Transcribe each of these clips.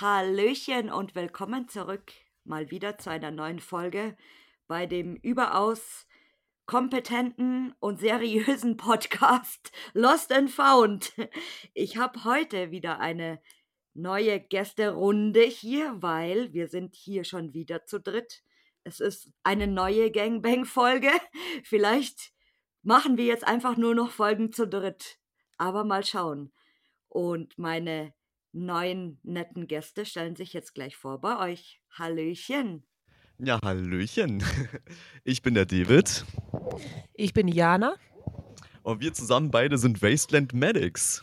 Hallöchen und willkommen zurück mal wieder zu einer neuen Folge bei dem überaus kompetenten und seriösen Podcast Lost and Found. Ich habe heute wieder eine neue Gästerunde hier, weil wir sind hier schon wieder zu dritt. Es ist eine neue Gangbang-Folge. Vielleicht machen wir jetzt einfach nur noch Folgen zu dritt. Aber mal schauen. Und meine neuen netten Gäste stellen sich jetzt gleich vor bei euch. Hallöchen. Ja, Hallöchen. Ich bin der David. Ich bin Jana. Und wir zusammen beide sind Wasteland Medics.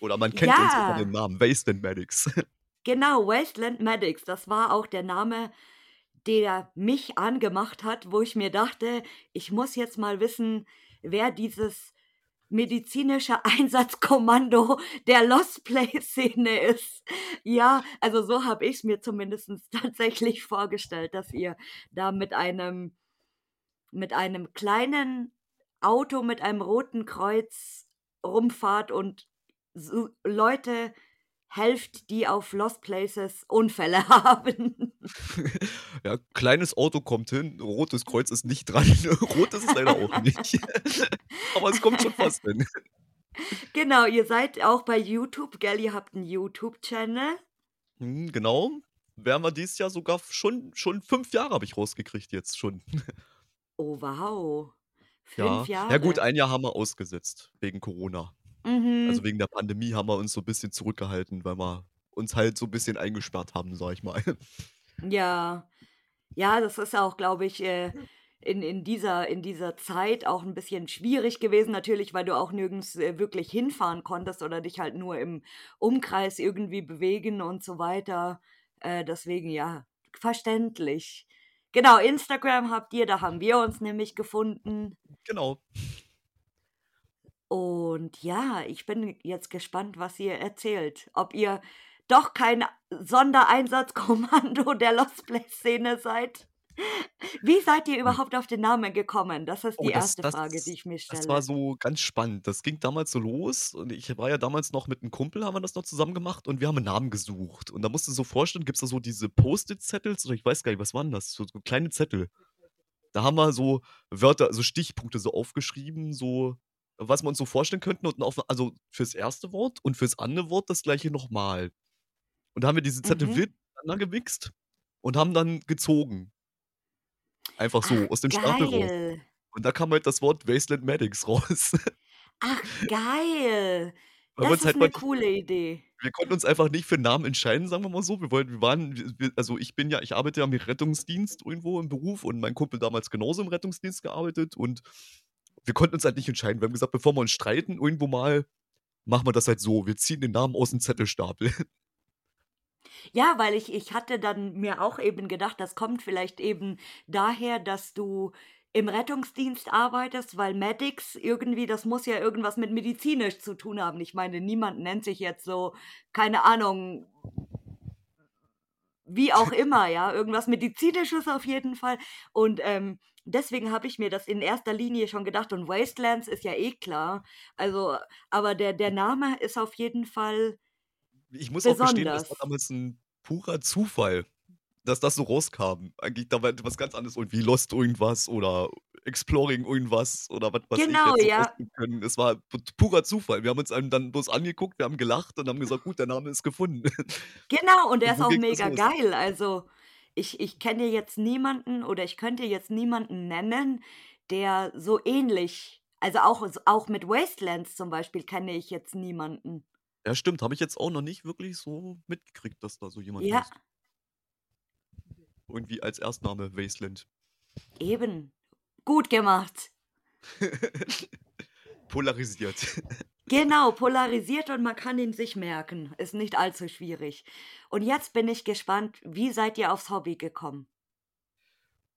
Oder man kennt uns unter Ja, dem Namen Wasteland Medics. genau, Wasteland Medics. Das war auch der Name, der mich angemacht hat, wo ich mir dachte, ich muss jetzt mal wissen, wer dieses medizinische Einsatzkommando der Lost Place-Szene ist. Ja, also so habe ich es mir zumindest tatsächlich vorgestellt, dass ihr da mit einem, mit einem kleinen Auto mit einem roten Kreuz rumfahrt und so Leute helft, die auf Lost Places Unfälle haben. Ja, kleines Auto kommt hin, rotes Kreuz ist nicht dran. Rot ist es leider auch nicht. Aber es kommt schon fast hin. genau, ihr seid auch bei YouTube, gell? Ihr habt einen YouTube-Channel. Hm, Genau. Wären wir dieses Jahr sogar schon, schon fünf Jahre habe ich rausgekriegt jetzt schon. Oh, wow. Ja. Fünf Ja gut, Jahre. ein Jahr haben wir ausgesetzt wegen Corona. Mhm. Also wegen der Pandemie haben wir uns so ein bisschen zurückgehalten, weil wir uns halt so ein bisschen eingesperrt haben, sag ich mal. Ja. Ja, das ist auch, glaube ich, äh, in, in, dieser, in dieser Zeit auch ein bisschen schwierig gewesen, natürlich, weil du auch nirgends äh, wirklich hinfahren konntest oder dich halt nur im Umkreis irgendwie bewegen und so weiter. Äh, deswegen, ja, verständlich. Genau, Instagram habt ihr, da haben wir uns nämlich gefunden. Genau. Und ja, ich bin jetzt gespannt, was ihr erzählt. Ob ihr doch kein Sondereinsatzkommando der Lost Place-Szene seid. Wie seid ihr überhaupt auf den Namen gekommen? Das ist Oh, die das, erste das, Frage, die ich mir das war stelle. so ganz spannend. Das ging damals so los und ich war ja damals noch mit einem Kumpel, haben wir das noch zusammen gemacht und wir haben einen Namen gesucht. Und da musst du dir so vorstellen, gibt es da so diese Post-it-Zettels oder ich weiß gar nicht, was waren das? So, so kleine Zettel. Da haben wir so Wörter, so Stichpunkte so aufgeschrieben, so was wir uns so vorstellen könnten und auf, also fürs erste Wort und fürs andere Wort das gleiche nochmal. Und da haben wir diese Zettel Mhm. wild miteinander gemixt und haben dann gezogen. Einfach so Ach, aus dem Stapel raus. geil. Und da kam halt das Wort Wasteland Medics raus. Ach, geil. Weil Das ist halt eine mal, coole Idee. wir konnten uns einfach nicht für einen Namen entscheiden, sagen wir mal so. Wir wollten, wir waren, wir- also ich bin ja, ich arbeite ja im Rettungsdienst irgendwo im Beruf und mein Kumpel damals genauso im Rettungsdienst gearbeitet und wir konnten uns halt nicht entscheiden. Wir haben gesagt, bevor wir uns streiten, irgendwo mal, machen wir das halt so. Wir ziehen den Namen aus dem Zettelstapel. Ja, weil ich, ich hatte dann mir auch eben gedacht, das kommt vielleicht eben daher, dass du im Rettungsdienst arbeitest, weil Medics irgendwie, das muss ja irgendwas mit medizinisch zu tun haben. Ich meine, niemand nennt sich jetzt so, keine Ahnung, wie auch immer, ja, irgendwas medizinisches auf jeden Fall. Und ähm, deswegen habe ich mir das in erster Linie schon gedacht. Und Wastelands ist ja eh klar. Also, aber der, der Name ist auf jeden Fall Ich muss auch gestehen, das war besonders. damals ein purer Zufall, dass das so rauskam. Eigentlich da war was ganz anderes, irgendwie Lost irgendwas oder Exploring irgendwas oder was, was ich Genau, jetzt so ja. können. Es war pu- purer Zufall. Wir haben uns einem dann bloß angeguckt, wir haben gelacht und haben gesagt, gut, der Name ist gefunden. Genau, und der Und ist auch mega geil. Also, ich, ich kenne jetzt niemanden oder ich könnte jetzt niemanden nennen, der so ähnlich, also auch, auch mit Wastelands zum Beispiel kenne ich jetzt niemanden. Ja, stimmt, habe ich jetzt auch noch nicht wirklich so mitgekriegt, dass da so jemand Ja, heißt. Irgendwie als Erstname Wasteland. eben. Gut gemacht. Polarisiert. Genau, polarisiert und man kann ihn sich merken. Ist nicht allzu schwierig. Und jetzt bin ich gespannt, wie seid ihr aufs Hobby gekommen?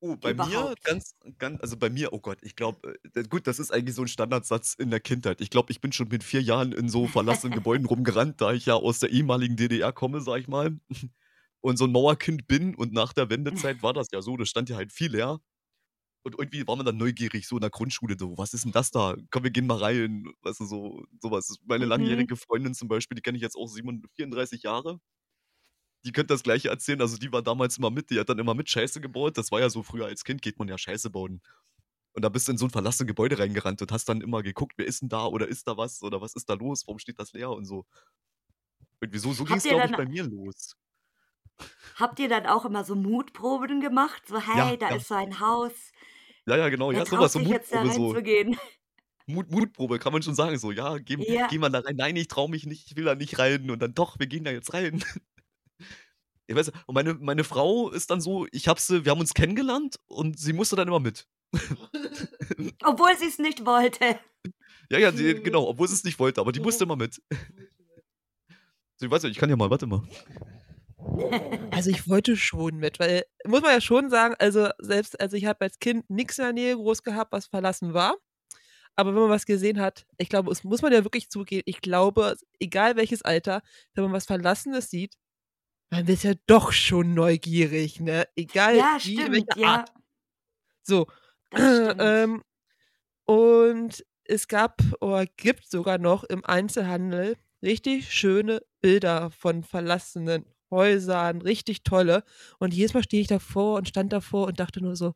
Oh, bei mir Überhaupt. ganz ganz also, bei mir oh Gott, ich glaube, äh, gut, das ist eigentlich so 'n Standardsatz in der Kindheit. Ich glaube, ich bin schon mit 4 Jahren in so verlassenen Gebäuden rumgerannt, da ich ja aus der ehemaligen DDR komme, sage ich mal, und so 'n Mauerkind bin und nach der Wendezeit war das ja so, das stand ja halt viel leer. Und irgendwie war man dann neugierig so in der Grundschule so: „Was ist 'n das da? Komm, wir gehen mal rein.“ Weißt du, so so was. Meine Mhm. langjährige Freundin zum Beispiel, die kenne ich jetzt auch siebenund 34 Jahre. Die könnte das Gleiche erzählen. Also, die war damals immer mit, die hat dann immer mit Scheiße gebaut. Das war ja so früher als Kind geht man ja Scheiße bauen. Und da bist du in so 'n verlassenes Gebäude reingerannt und hast dann immer geguckt, wer ist 'n da oder ist da was oder was ist da los? Warum steht das leer und so. Irgendwie so so ging's, ihr glaube ich, bei mir los. habt ihr dann auch immer so Mutproben gemacht? So: Ja, „Hey, da ja. ist so ein Haus. Ja, ja, genau. Wer Ja, so was, traut so Mutprobe so. reinzugehen?“ Mut Mutprobe, kann man schon sagen so: „Ja, geh Ja. geh mal da rein.“ „Nein, ich traue mich nicht, ich will da nicht rein.“ Und dann: „Doch, wir gehen da jetzt rein.“ Ich weiß und meine meine Frau ist dann so, ich habe sie wir haben uns kennengelernt und sie musste dann immer mit. Obwohl sie's nicht wollte. Ja, ja, die genau, obwohl sie's nicht wollte, aber die musste immer mit. So, ich weiß nicht, ich kann ja mal warte mal. Also, ich wollte schon mit, weil muss man ja schon sagen, also, selbst also, ich habe als Kind nix in der Nähe groß gehabt, was verlassen war. Aber wenn man was gesehen hat ich glaube, das muss man ja wirklich zugeben, ich glaube, egal welches Alter, wenn man was Verlassenes sieht, man ist ja doch schon neugierig, ne? Egal Ja, wie, stimmt, welcher Art. ja. So, Das stimmt. ähm, und es gab oder gibt sogar noch im Einzelhandel richtig schöne Bilder von verlassenen Häusern, richtig tolle. Und jedes Mal stehe ich davor und stand davor und dachte nur so: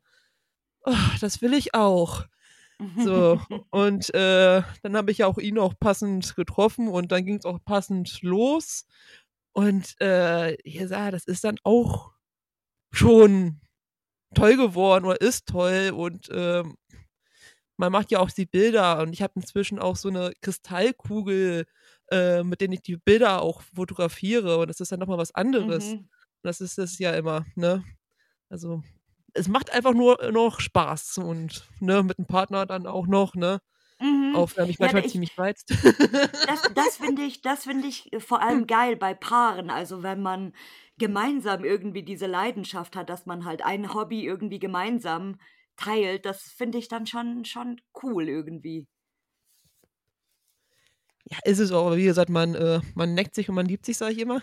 „Oh, das will ich auch.“ So, und, äh, dann habe ich ja auch ihn auch passend getroffen und dann ging's auch passend los. Und, äh, ja, das ist dann auch schon toll geworden oder ist toll und, ähm, man macht ja auch die Bilder und ich habe inzwischen auch so 'ne Kristallkugel, äh, mit denen ich die Bilder auch fotografiere und das ist dann noch mal was anderes. Mhm. Das ist das ja immer, ne? Also, es macht einfach nur noch Spaß und, ne, mit 'm Partner dann auch noch, ne? Mhm. Auch wenn mich Ja, manchmal ich ziemlich reizt. das das finde ich das finde ich vor allem geil bei Paaren. Also, wenn man gemeinsam irgendwie diese Leidenschaft hat, dass man halt ein Hobby irgendwie gemeinsam teilt, das finde ich dann schon schon cool irgendwie. Ja, ist es auch, aber wie gesagt, man äh, man neckt sich und man liebt sich, sage ich immer.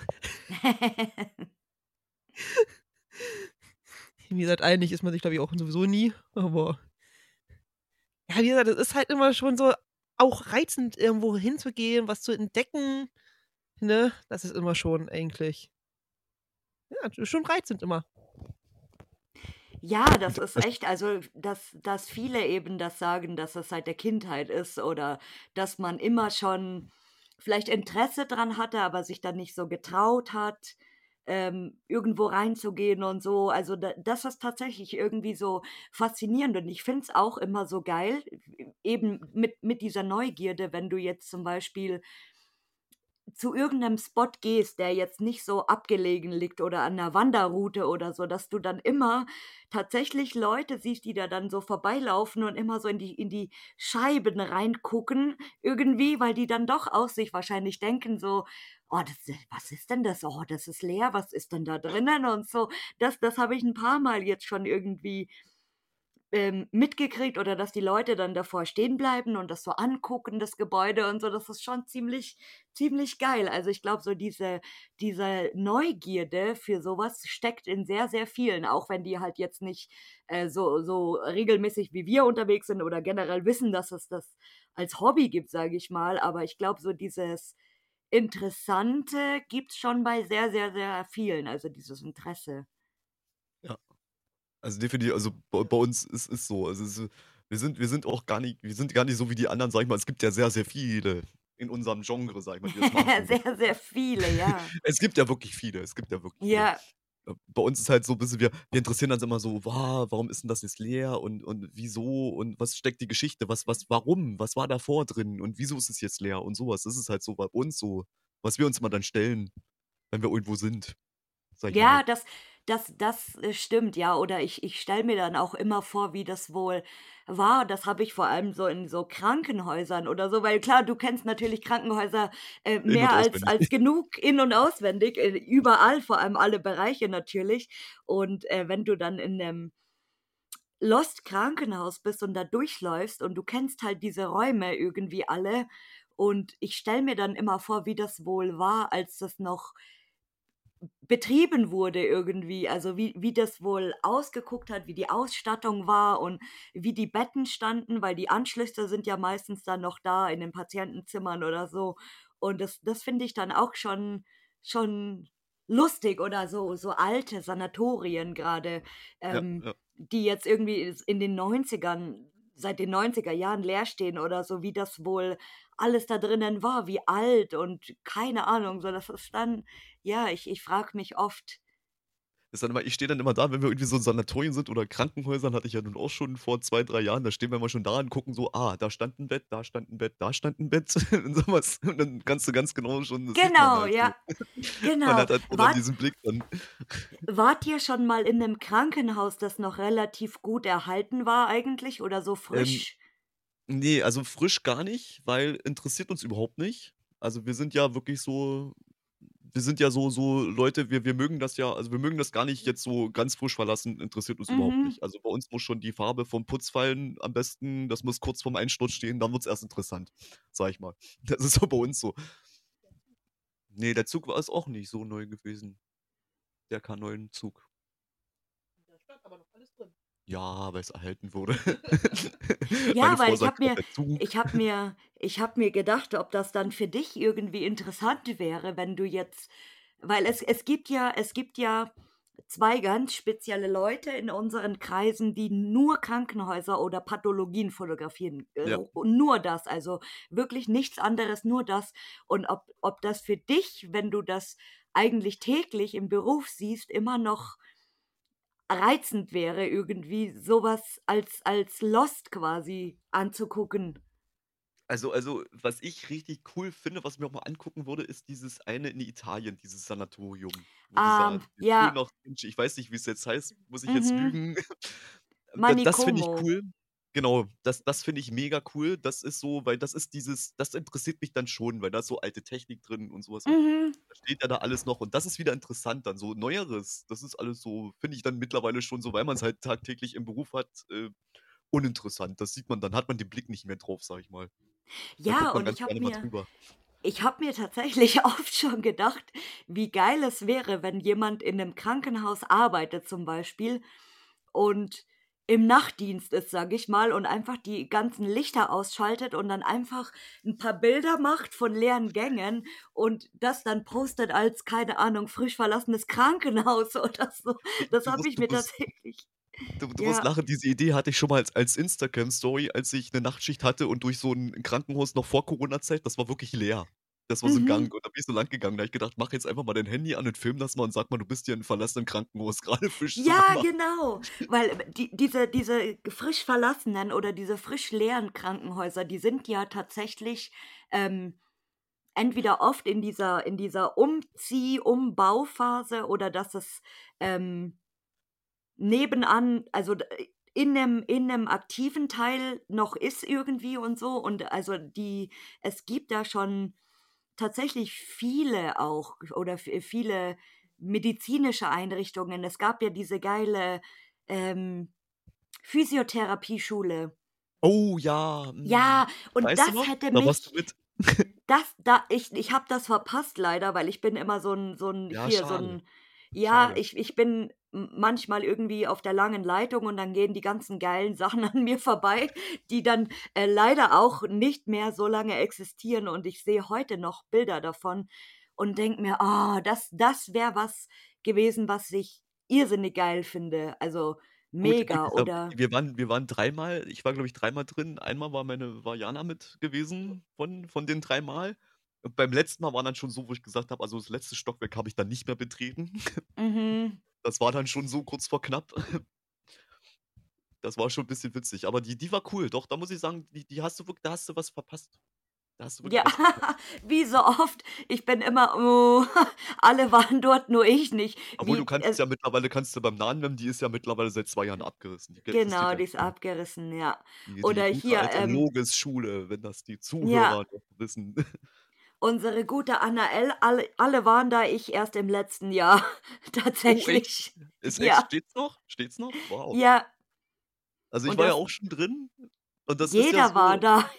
Wie gesagt, einig ist man sich, glaube ich, auch sowieso nie, aber ja, wie gesagt, das ist halt immer schon so auch reizend, irgendwo hinzugehen, was zu entdecken, ne? Das ist immer schon eigentlich ja, schon reizend immer. Ja, das ist echt also, dass dass viele eben das sagen, dass das seit der Kindheit ist oder dass man immer schon vielleicht Interesse dran hatte, aber sich dann nicht so getraut hat, ähm, irgendwo reinzugehen und so. Also, da das ist tatsächlich irgendwie so faszinierend und ich finde es auch immer so geil, eben mit mit dieser Neugierde, wenn du jetzt zum Beispiel zu irgend 'nem Spot gehst, der jetzt nicht so abgelegen liegt oder an 'ner Wanderroute oder so, dass du dann immer tatsächlich Leute siehst, die da dann so vorbeilaufen und immer so in die in die Scheiben reingucken irgendwie, weil die dann doch auch sich wahrscheinlich denken so: „Oh, das was ist denn das? Oh, das ist leer. Was ist denn da drinnen?“ Und so. Das das habe ich 'n paarmal jetzt schon irgendwie, ähm, mitgekriegt oder dass die Leute dann davor stehen bleiben und das so angucken, das Gebäude und so. Das ist schon ziemlich ziemlich geil. Also, ich glaube, so diese diese Neugierde für so was steckt in sehr, sehr vielen, auch wenn die halt jetzt nicht, äh, so so regelmäßig wie wir unterwegs sind oder generell wissen, dass es das als Hobby gibt, sage ich mal. Aber ich glaube, so dieses Interessante gibt's schon bei sehr, sehr, sehr vielen, also, dieses Interesse. Ja. Also, defini also, bei bei uns ist ist so. Also, es wir sind wir sind auch gar nicht wir sind gar nicht so wie die anderen, sage ich mal. Es gibt ja sehr, sehr viele in unserem Genre, sage ich mal, die das machen und so. Sehr, sehr viele, ja. Es gibt ja wirklich viele, es gibt ja wirklich viele. Ja. Äh, bei uns ist halt so bisschen wir wir interessieren uns immer so: „Wa warum ist 'n das jetzt leer und und wieso und was steckt die Geschichte? Was was warum? Was war davor drin und wieso ist es jetzt leer?“ Und so was. Das ist halt so bei uns so, was wir uns immer dann stellen, wenn wir irgendwo sind, sage ich mal. Ja, das das das, äh, stimmt, ja. Oder ich ich stelle mir dann auch immer vor, wie das wohl war. Das habe ich vor allem so in so Krankenhäusern oder so, weil klar, du kennst natürlich Krankenhäuser, äh, mehr als als genug in und auswendig, äh, überall, vor allem alle Bereiche natürlich. Und, äh, wenn du dann in 'nem Lost Krankenhaus bist und da durchläufst und du kennst halt diese Räume irgendwie alle. Und ich stelle mir dann immer vor, wie das wohl war, als das noch betrieben wurde irgendwie. Also wie, wie das wohl ausgeguckt hat, wie die Ausstattung war und wie die Betten standen, weil die Anschlüsse sind ja meistens dann noch da in den Patientenzimmern oder so. Und das, das finde ich dann auch schon, schon lustig oder so, so alte Sanatorien gerade, Ja, ähm, ja. die jetzt irgendwie in den 90ern, seit den 90er Jahren leer stehen oder so, wie das wohl alles da drinnen war, wie alt und keine Ahnung, so das ist dann, ja, ich, ich frage mich oft, Ist dann immer, ich stehe dann immer da, wenn wir irgendwie so in Sanatorien sind oder Krankenhäusern, hatte ich ja nun auch schon vor zwei, drei Jahren, da stehen wir immer schon da und gucken so, ah, da stand ein Bett, da stand ein Bett, da stand ein Bett und sowas. Und dann kannst du ganz genau schon, man genau, halt so. ja, Man genau. hat halt so dann Wart, diesen Blick dann. wart ihr schon mal in einem Krankenhaus, das noch relativ gut erhalten war eigentlich oder so Ähm, frisch? nee, also frisch gar nicht, weil interessiert uns überhaupt nicht. Also wir sind ja wirklich so, wir sind ja so, so Leute, wir, wir mögen das ja, also wir mögen das gar nicht jetzt so ganz frisch verlassen, interessiert uns überhaupt Mhm. nicht. Also bei uns muss schon die Farbe vom Putz fallen, am besten, das muss kurz vorm Einsturz stehen, dann wird es erst interessant, sag ich mal. Das ist so bei uns so. Nee, der Zug war es auch nicht so neu gewesen. Der K9-Zug. Da stand aber noch alles drin. Ja, weil es erhalten wurde. Ja, Meine weil Frau ich sagt habe auch, mir, ich habe mir, ich habe mir gedacht, ob das dann für dich irgendwie interessant wäre, wenn du jetzt, weil es, es gibt ja, es gibt ja zwei ganz spezielle Leute in unseren Kreisen, die nur Krankenhäuser oder Pathologien fotografieren. Äh, Ja. Nur das, also wirklich nichts anderes, nur das. Und ob, ob das für dich, wenn du das eigentlich täglich im Beruf siehst, immer noch reizend wäre, irgendwie sowas als, als Lost quasi anzugucken. Also also, was ich richtig cool finde, was ich mir auch mal angucken würde, ist dieses eine in Italien, dieses Sanatorium, dieser Ähm, ja, noch ich weiß nicht, wie es jetzt heißt, muss ich jetzt mhm. lügen? Da das finde ich Manicomo. cool. Genau, das das finde ich mega cool. Das ist so weil das ist dieses das interessiert mich dann schon, weil da ist so alte Technik drin und sowas Mhm. da steht ja da alles noch und das ist wieder interessant dann. So Neueres, das ist alles so finde ich dann mittlerweile schon so, weil man's halt tagtäglich im Beruf hat, äh, uninteressant. Das sieht man dann hat man den Blick nicht mehr drauf, sage ich mal. Ja, man und ich habe mir, drüber. ich habe mir tatsächlich oft schon gedacht, wie geil es wäre, wenn jemand in einem Krankenhaus arbeitet zum Beispiel und im Nachtdienst ist, sage ich mal, und einfach die ganzen Lichter ausschaltet und dann einfach ein paar Bilder macht von leeren Gängen und das dann postet als, keine Ahnung, frisch verlassenes Krankenhaus oder so. Das habe musst ich mir musst tatsächlich, du du musst ja. lachen, diese Idee hatte ich schon mal als als Instagram-Story, als ich 'ne Nachtschicht hatte und durch so 'n Krankenhaus noch vor Corona-Zeit, das war wirklich leer. Das war so 'n Mhm. Gang und da bin ich so lang gegangen. Da habe ich gedacht: „Mach jetzt einfach mal dein Handy an und film das mal und sag mal, du bist hier in verlassenen Krankenhaus grade frisch Ja, zugemacht.“ genau, weil äh, die, diese, diese frisch verlassenen oder diese frisch leeren Krankenhäuser, die sind ja tatsächlich ähm, entweder oft in dieser, in dieser Umzieh-, Umbauphase oder dass es ähm, nebenan, also in einem, in einem aktiven Teil noch ist irgendwie und so. Und also die, es gibt da schon tatsächlich viele auch oder f- viele medizinische Einrichtungen. Es gab ja diese geile ähm, Physiotherapieschule. Oh ja, hm. Ja, und Weißt das hätte Da warst du mich, mit. das, da, ich, ich habe das verpasst leider, weil ich bin immer so ein, so ein, Ja, hier, so schade. ein, ja, Schade. ich, ich bin manchmal irgendwie auf der langen Leitung und dann gehen die ganzen geilen Sachen an mir vorbei, die dann äh, leider auch nicht mehr so lange existieren und ich sehe heute noch Bilder davon und denke mir, oh, das, das wäre was gewesen, was ich irrsinnig geil finde. Also mega, gut, ähm, oder? wir waren wir waren dreimal ich war, glaube ich, dreimal drin. Einmal war meine war Jana mit gewesen von von den dreimal. Und beim letzten Mal war dann schon so, wo ich gesagt habe also, das letzte Stockwerk habe ich dann nicht mehr betreten. Mhm. Das war dann schon so kurz vor knapp. Das war schon 'n bisschen witzig, aber die die war cool. Doch, da muss ich sagen, die die hast du wirk da hast du was verpasst. Du wirklich Ja, wie so oft. Ich bin immer, oh, alle waren dort, nur ich nicht. Obwohl, du Wie, kannst äh, es ja mittlerweile kannst du beim Nahen die ist ja mittlerweile seit 2 Jahren abgerissen. Die genau, ja die nicht ist abgerissen, ja. Die die Oder gute hier, ähm, Loges-Schule, wenn das die ja, Zuhörer noch wissen. Unsere gute Anna L., alle, alle waren da, ich erst im letzten Jahr. Oh, echt? Tatsächlich. Ist echt Ja, steht's noch? Steht's noch? Wow. ja, Also, ich Und war ja auch schon drin und das ist ja jeder war so da.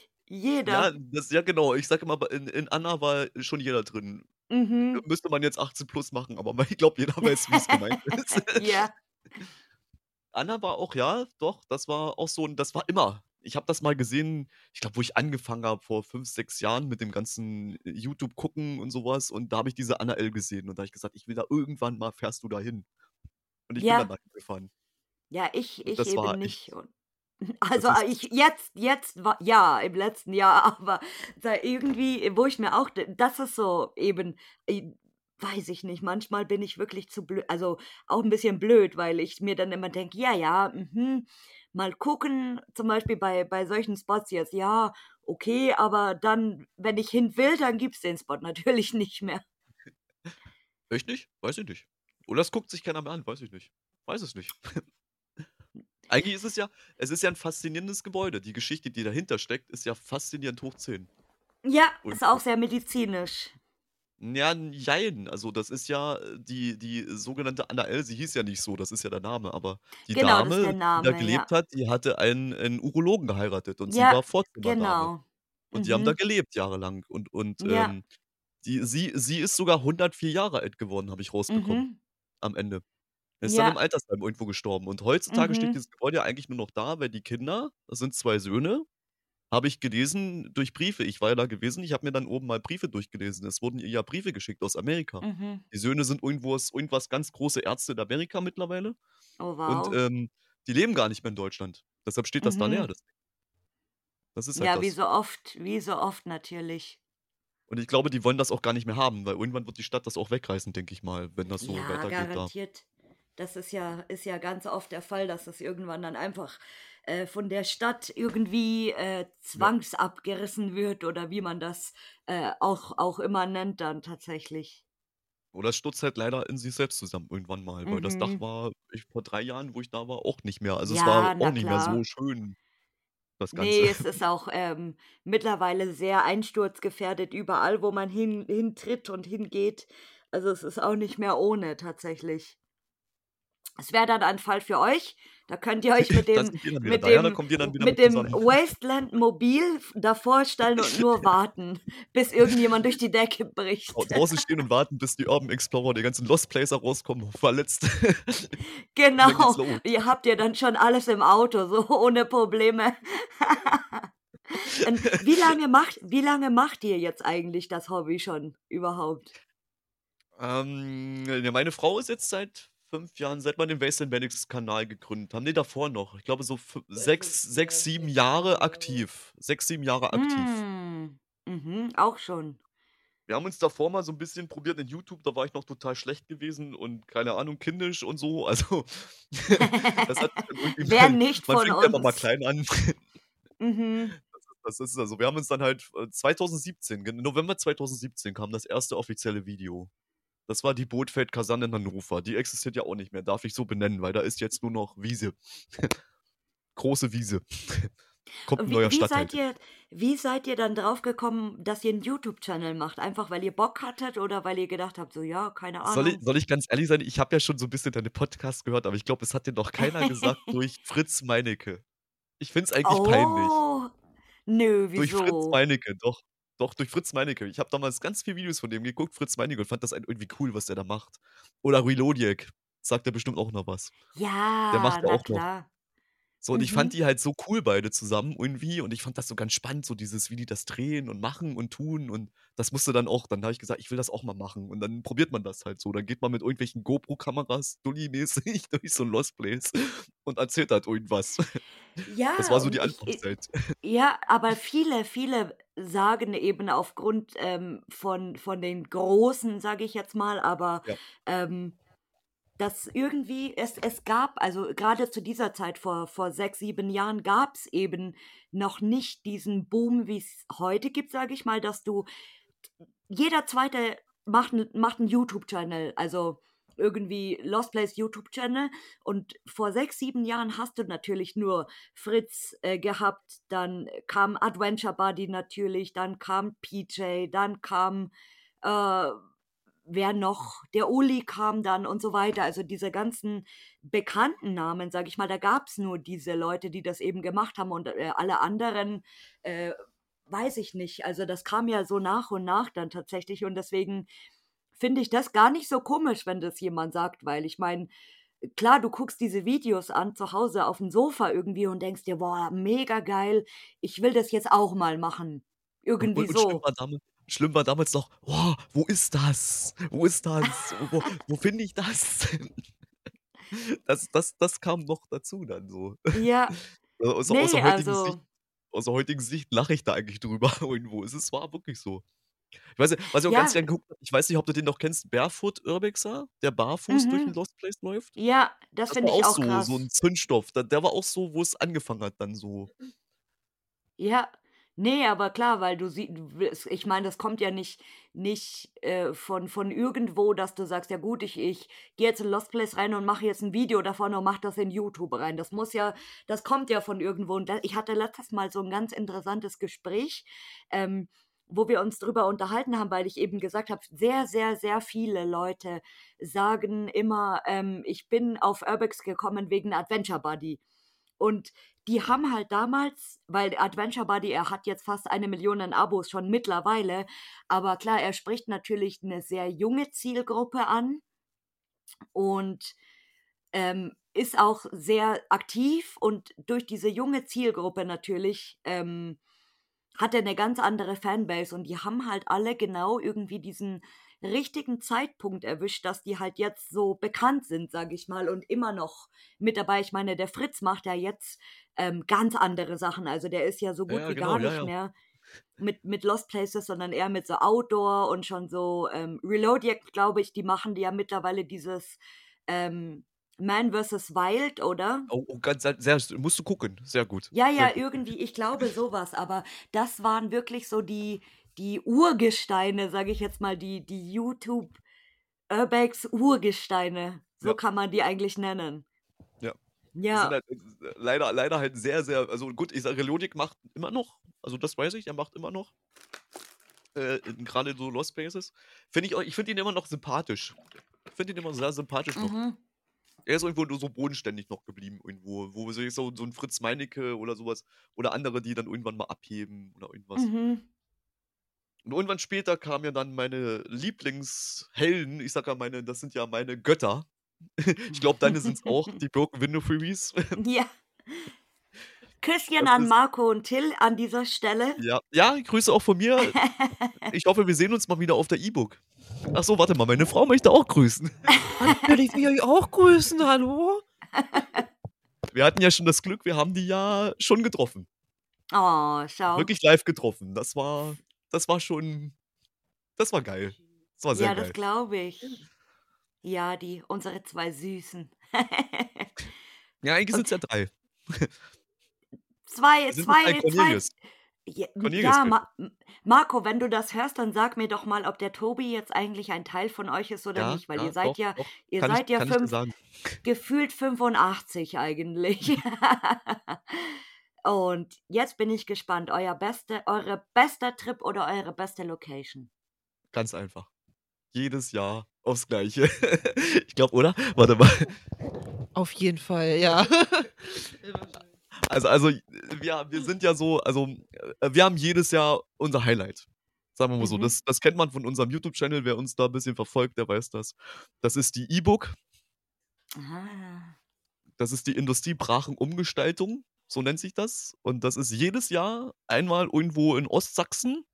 ja, Jeder. das ja genau. Ich sage immer, in in Anna war schon jeder drin. Mhm. Müsste man jetzt 18 plus machen, aber ich glaube, jeder weiß, wie's gemeint ist. Ja. Anna war auch ja, doch, das war auch so 'n das war immer. Ich habe das mal gesehen, ich glaube, wo ich angefangen habe vor 5, 6 Jahren mit dem ganzen YouTube gucken und so was und da habe ich diese Anna L gesehen und da habe ich gesagt: „Ich will da irgendwann mal fährst du da hin.“ Und ich bin dann Ja. da hingefahren. Ja, ich ich das eben war nicht echt also, ich jetzt jetzt wa ja, im letzten Jahr, aber da irgendwie, wo ich mir auch das ist so eben, äh, weiß ich nicht, manchmal bin ich wirklich zu blö also, auch 'n bisschen blöd, weil ich mir dann immer denke: „Ja, ja, mhm, mal gucken.“ Zum Beispiel bei bei solchen Spots jetzt, ja, okay, aber dann, wenn ich hin will, dann gibt's den Spot natürlich nicht mehr. Echt nicht? Weiß ich nicht. Oder es guckt sich keiner mehr an, weiß ich nicht. Weiß es nicht. Eigentlich ist es ja es ist ja 'n faszinierendes Gebäude. Die Geschichte, die dahinter steckt, ist ja faszinierend hoch 10. Ja, ist auch sehr medizinisch. Ja, jein. Also, das ist ja, äh, die die sogenannte Anna L. Sie hieß ja nicht so, das ist ja der Name, aber die Genau, das ist der Dame, die da Name, ja. gelebt hat, die hatte einen 'n Urologen geheiratet und sie Ja, war Vorzimmerdame. genau. Und die haben da Mhm. gelebt jahrelang und und, Ja. ähm, die sie sie ist sogar 104 Jahre alt geworden, habe ich rausbekommen Mhm. am Ende. Ist dann im Ja. Altersheim irgendwo gestorben und heutzutage steht Mhm. dieses Gebäude ja eigentlich nur noch da, weil die Kinder das sind 2 Söhne, habe ich gelesen durch Briefe. Ich war ja da gewesen, ich habe mir dann oben mal Briefe durchgelesen. Es wurden ihr ja Briefe geschickt aus Amerika. Mhm. Die Söhne sind irgendwo aus irgendwas ganz große Ärzte in Amerika mittlerweile Oh, und, wow. ähm, die leben gar nicht mehr in Deutschland. Deshalb steht das da leer, Mhm. das. Das ist halt Ja, wie das. so oft wie so oft natürlich. Und ich glaube, die wollen das auch gar nicht mehr haben, weil irgendwann wird die Stadt das auch wegreißen, denke ich mal, wenn das so Ja, weitergeht da. garantiert. Das ist ja ist ja ganz oft der Fall, dass das irgendwann dann einfach, äh, von der Stadt irgendwie, äh, Ja. zwangsabgerissen wird oder wie man das, äh, auch auch immer nennt dann tatsächlich. Oder es stürzt halt leider in sich selbst zusammen irgendwann mal, weil das Dach Mhm. war ich vor 3 Jahren, wo ich da war, auch nicht mehr. Also, es war Ja, auch nicht mehr so klar. schön, das Ganze. Ne, es ist auch, ähm, mittlerweile sehr einsturzgefährdet überall, wo man hin hintritt und hingeht. Also, es ist auch nicht mehr ohne tatsächlich. Es wäre dann ein Fall für euch. Da könnt ihr euch mit dem mit da. Ja, dem mit mit dem zusammen. Wasteland-Mobil f davor stellen und nur warten, bis irgendjemand durch die Decke bricht. draußen stehen und warten, bis die Urban Explorer, die ganzen Lost Placer rauskommen, verletzt. Genau. Ihr habt ja dann schon alles im Auto, so ohne Probleme. Wie lange macht wie lange macht ihr jetzt eigentlich das Hobby schon überhaupt? Ähm, ja, meine Frau ist jetzt seit 5 Jahren seit wir den Wasteland Medics Kanal gegründet haben ne, davor noch. Ich glaube, so fü 6 6, 7 Jahre aktiv. 6, 7 Jahre aktiv. Hm. Mhm, auch schon. Wir haben uns davor mal so 'n bisschen probiert in YouTube, da war ich noch total schlecht gewesen und keine Ahnung, kindisch und so. Also, das hat irgendwie Wer man nicht man von fängt einfach mal uns? klein an. Mhm. Das ist also, wir haben uns dann halt, äh, 2017, gen November 2017 kam das erste offizielle Video. Das war die Bootfeld-Kaserne in Hannover. Die existiert ja auch nicht mehr, darf ich so benennen, weil da ist jetzt nur noch Wiese. Große Wiese. Kommt 'n Und wie neuer wie Stadtteil seid ihr wie seid ihr dann drauf gekommen, dass ihr 'n YouTube-Channel macht? Einfach, weil ihr Bock hattet oder weil ihr gedacht habt, so: „Ja, keine Soll ich Ahnung?“ soll ich ganz ehrlich sein? Ich habe ja schon so 'n bisschen deine Podcasts gehört, aber ich glaube, es hat dir noch keiner gesagt durch Fritz Meinecke. Ich finde es eigentlich peinlich. Oh, nö, Durch Fritz wieso? Meinecke, doch. Doch, durch Fritz Meinecke. Ich habe damals ganz viele Videos von dem geguckt, Fritz Meinecke, und fand das irgendwie cool, was der da macht. Oder Reloadiec, sagt dir bestimmt auch noch was. Der macht Ja, ja na auch noch klar. So, und ich fand Mhm. die halt so cool beide zusammen irgendwie und ich fand das so ganz spannend, so dieses wie die das drehen und machen und tun und das musste dann auch dann habe ich gesagt: „Ich will das auch mal machen.“ Und dann probiert man das halt so. Dann geht man mit irgendwelchen GoPro-Kameras Dulli-mäßig durch so 'n Lost Place und erzählt halt irgendwas. Das Ja, war so die und ich i Anfangszeit. ja, aber viele viele sagen eben aufgrund, ähm, von von den Großen, sage ich jetzt mal, aber, Ja. ähm, dass irgendwie es es gab also, grade zu dieser Zeit vor vor 6, 7 Jahren gab's eben noch nicht diesen Boom, wie's heute gibt, sage ich mal, dass du jeder 2. macht macht 'n YouTube-Channel, also, irgendwie Lost Place YouTube-Channel. Und vor 6, 7 Jahren hast du natürlich nur Fritz, äh, gehabt, dann kam Adventure Buddy natürlich, dann kam PJ, dann kam, äh, wer noch, der Uli kam dann und so weiter. Also diese ganzen bekannten Namen, sage ich mal, da gab es nur diese Leute, die das eben gemacht haben und äh, alle anderen äh, weiß ich nicht. Also das kam ja so nach und nach dann tatsächlich und deswegen finde ich das gar nicht so komisch, wenn das jemand sagt, weil ich meine, klar, du guckst diese Videos an zu Hause auf dem Sofa irgendwie und denkst dir, boah, mega geil, ich will das jetzt auch mal machen. Irgendwie und, und so. Damals, schlimm war damals noch, oh, wo ist das? Wo ist das? wo wo finde ich das? das, das? Das kam noch dazu dann so. Ja. Also aus, Nee, aus, der heutigen also. Sicht, aus der heutigen Sicht lache ich da eigentlich drüber irgendwo. Es ist- war wirklich so. Ich weiß nicht, was ich auch ganz Ja, gern geguckt habe, ich weiß nicht, ob du den noch kennst, Barefoot Urbexer, der barfuß durch den mhm. Lost Place läuft. Ja, das Das finde ich auch auch so, so krass. ein Zündstoff. Da, der war auch so, wo es angefangen hat, dann so. Ja, nee, aber klar, weil du siehst, ich meine, das kommt ja nicht, nicht äh, von, von irgendwo, dass du sagst, ja gut, ich, ich gehe jetzt in Lost Place rein und mache jetzt ein Video davon und mache das in YouTube rein. Das muss ja, das kommt ja von irgendwo. Und da, ich hatte letztes Mal so ein ganz interessantes Gespräch, ähm, wo wir uns drüber unterhalten haben, weil ich eben gesagt habe, sehr, sehr, sehr viele Leute sagen immer, ähm, ich bin auf Urbex gekommen wegen Adventure Buddy. Und die haben halt damals, weil Adventure Buddy, er hat jetzt fast eine Million an Abos schon mittlerweile, aber klar, er spricht natürlich eine sehr junge Zielgruppe an und ähm, ist auch sehr aktiv und durch diese junge Zielgruppe natürlich ähm, hat er eine ganz andere Fanbase und die haben halt alle genau irgendwie diesen richtigen Zeitpunkt erwischt, dass die halt jetzt so bekannt sind, sage ich mal, und immer noch mit dabei. Ich meine, der Fritz macht ja jetzt ähm, ganz andere Sachen. Also der ist ja so gut Ja, wie genau, gar ja, nicht ja. mehr mit, mit Lost Places, sondern eher mit so Outdoor und schon so ähm, Reloadiac, glaube ich, die machen die ja mittlerweile dieses ähm, Man vs. Wild, oder? Oh, oh ganz sehr, musst du gucken. Sehr gut. Ja, ja, irgendwie, ich glaube sowas, aber das waren wirklich so die, die Urgesteine, sage ich jetzt mal, die, die YouTube Urbex Urgesteine. So Ja. kann man die eigentlich nennen. Ja. Ja, halt, äh, leider, leider halt sehr, sehr, also gut, ich sage, Relodik macht immer noch, also das weiß ich, er macht immer noch. Äh, Gerade so Lost Places. Finde ich, auch- ich finde ihn immer noch sympathisch. Ich finde ihn immer sehr sympathisch noch. mhm. Er ist irgendwo nur so bodenständig noch geblieben, irgendwo. Wo so, so so ein Fritz Meinecke oder sowas. Oder andere, die dann irgendwann mal abheben oder irgendwas. Mhm. Und irgendwann später kamen ja dann meine Lieblingshelden. Ich sag ja meine, das sind ja meine Götter. Ich glaube, deine sind es auch, die Broken Window Freebies. Ja. Küsschen Das an ist, Marco und Till an dieser Stelle. ja, ja, Grüße auch von mir. Ich hoffe, wir sehen uns mal wieder auf der E-Book. Ach so, warte mal, meine Frau möchte auch grüßen. Natürlich will ich euch auch grüßen, hallo? Wir hatten ja schon das Glück, wir haben die ja schon getroffen. Oh, schau. Wirklich live getroffen. Das war, das war schon, das war geil. Das war sehr Ja, das geil. glaube ich. Ja, die, unsere zwei Süßen. Ja, eigentlich sind es ja drei. zwei, zwei, zwei. Ja, ja. Ma Marco, wenn du das hörst, dann sag mir doch mal, ob der Tobi jetzt eigentlich ein Teil von euch ist oder Ja, nicht, weil ja, ihr seid doch, ja, doch. ihr Kann ich, seid ja ich dir fünf, gefühlt 85 eigentlich. Und jetzt bin ich gespannt, euer beste, eure bester Trip oder eure beste Location? Ganz einfach. Jedes Jahr aufs Gleiche. ich glaube, oder? Warte mal. Auf jeden Fall, ja. Also, also wir, wir sind ja so, also äh, wir haben jedes Jahr unser Highlight. Sagen wir mal so. Mhm. Das, das kennt man von unserem YouTube-Channel. Wer uns da ein bisschen verfolgt, der weiß das. Das ist die E-Book. Ah. Das ist die Industriebrachenumgestaltung. So nennt sich das. Und das ist jedes Jahr einmal irgendwo in Ostsachsen.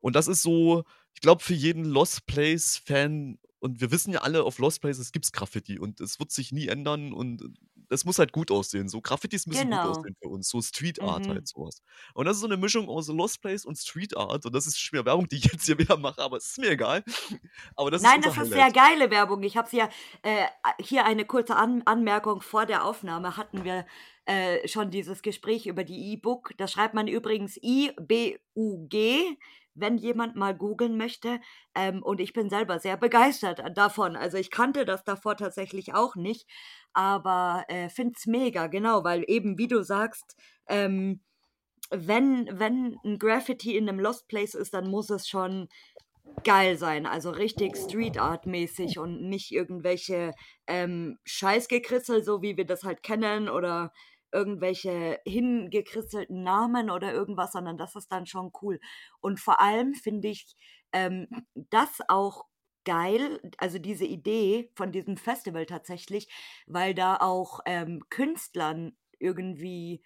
Und das ist so, ich glaube, für jeden Lost Place-Fan, und wir wissen ja alle, auf Lost Places gibt es Graffiti und es wird sich nie ändern und es muss halt gut aussehen. So Graffitis müssen gut Genau. aussehen für uns. So Street Art Mhm. halt sowas. Und das ist so eine Mischung aus Lost Place und Street Art. Und das ist schwer Werbung, die ich jetzt hier wieder mache, aber es ist mir egal. Aber das Nein, ist das ist sehr geile Werbung. Ich habe ja äh, hier eine kurze An Anmerkung vor der Aufnahme hatten wir äh, schon dieses Gespräch über die E-Book. Da schreibt man übrigens I-B-U-G, wenn jemand mal googeln möchte. Ähm, und ich bin selber sehr begeistert davon. Also ich kannte das davor tatsächlich auch nicht, aber äh, finde es mega, genau, weil eben, wie du sagst, ähm, wenn, wenn ein Graffiti in einem Lost Place ist, dann muss es schon geil sein, also richtig Street Art mäßig und nicht irgendwelche ähm, Scheißgekritzel, so wie wir das halt kennen oder irgendwelche hingekritzelten Namen oder irgendwas, sondern das ist dann schon cool. Und vor allem finde ich ähm, das auch geil, also diese Idee von diesem Festival tatsächlich, weil da auch ähm, Künstlern irgendwie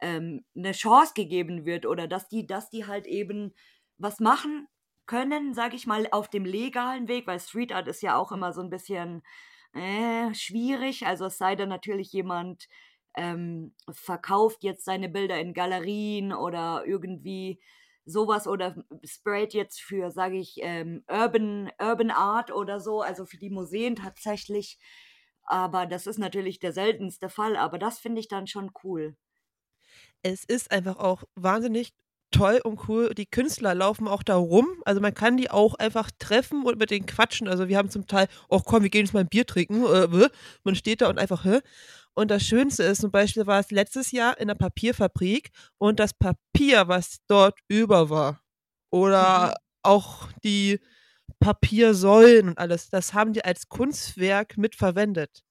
ähm, eine Chance gegeben wird oder dass die, dass die halt eben was machen können, sage ich mal, auf dem legalen Weg, weil Street Art ist ja auch immer so ein bisschen äh, schwierig. Also es sei denn natürlich jemand ähm, verkauft jetzt seine Bilder in Galerien oder irgendwie sowas oder sprayt jetzt für, sage ich, ähm, Urban, Urban Art oder so, also für die Museen tatsächlich. Aber das ist natürlich der seltenste Fall, aber das finde ich dann schon cool. Es ist einfach auch wahnsinnig toll und cool. Die Künstler laufen auch da rum. Also man kann die auch einfach treffen und mit denen quatschen. Also wir haben zum Teil, oh komm, wir gehen jetzt mal ein Bier trinken. Äh, man steht da und einfach, hä? Und das Schönste ist, zum Beispiel war es letztes Jahr in der Papierfabrik und das Papier, was dort über war, oder mhm. auch die Papiersäulen und alles, das haben die als Kunstwerk mitverwendet.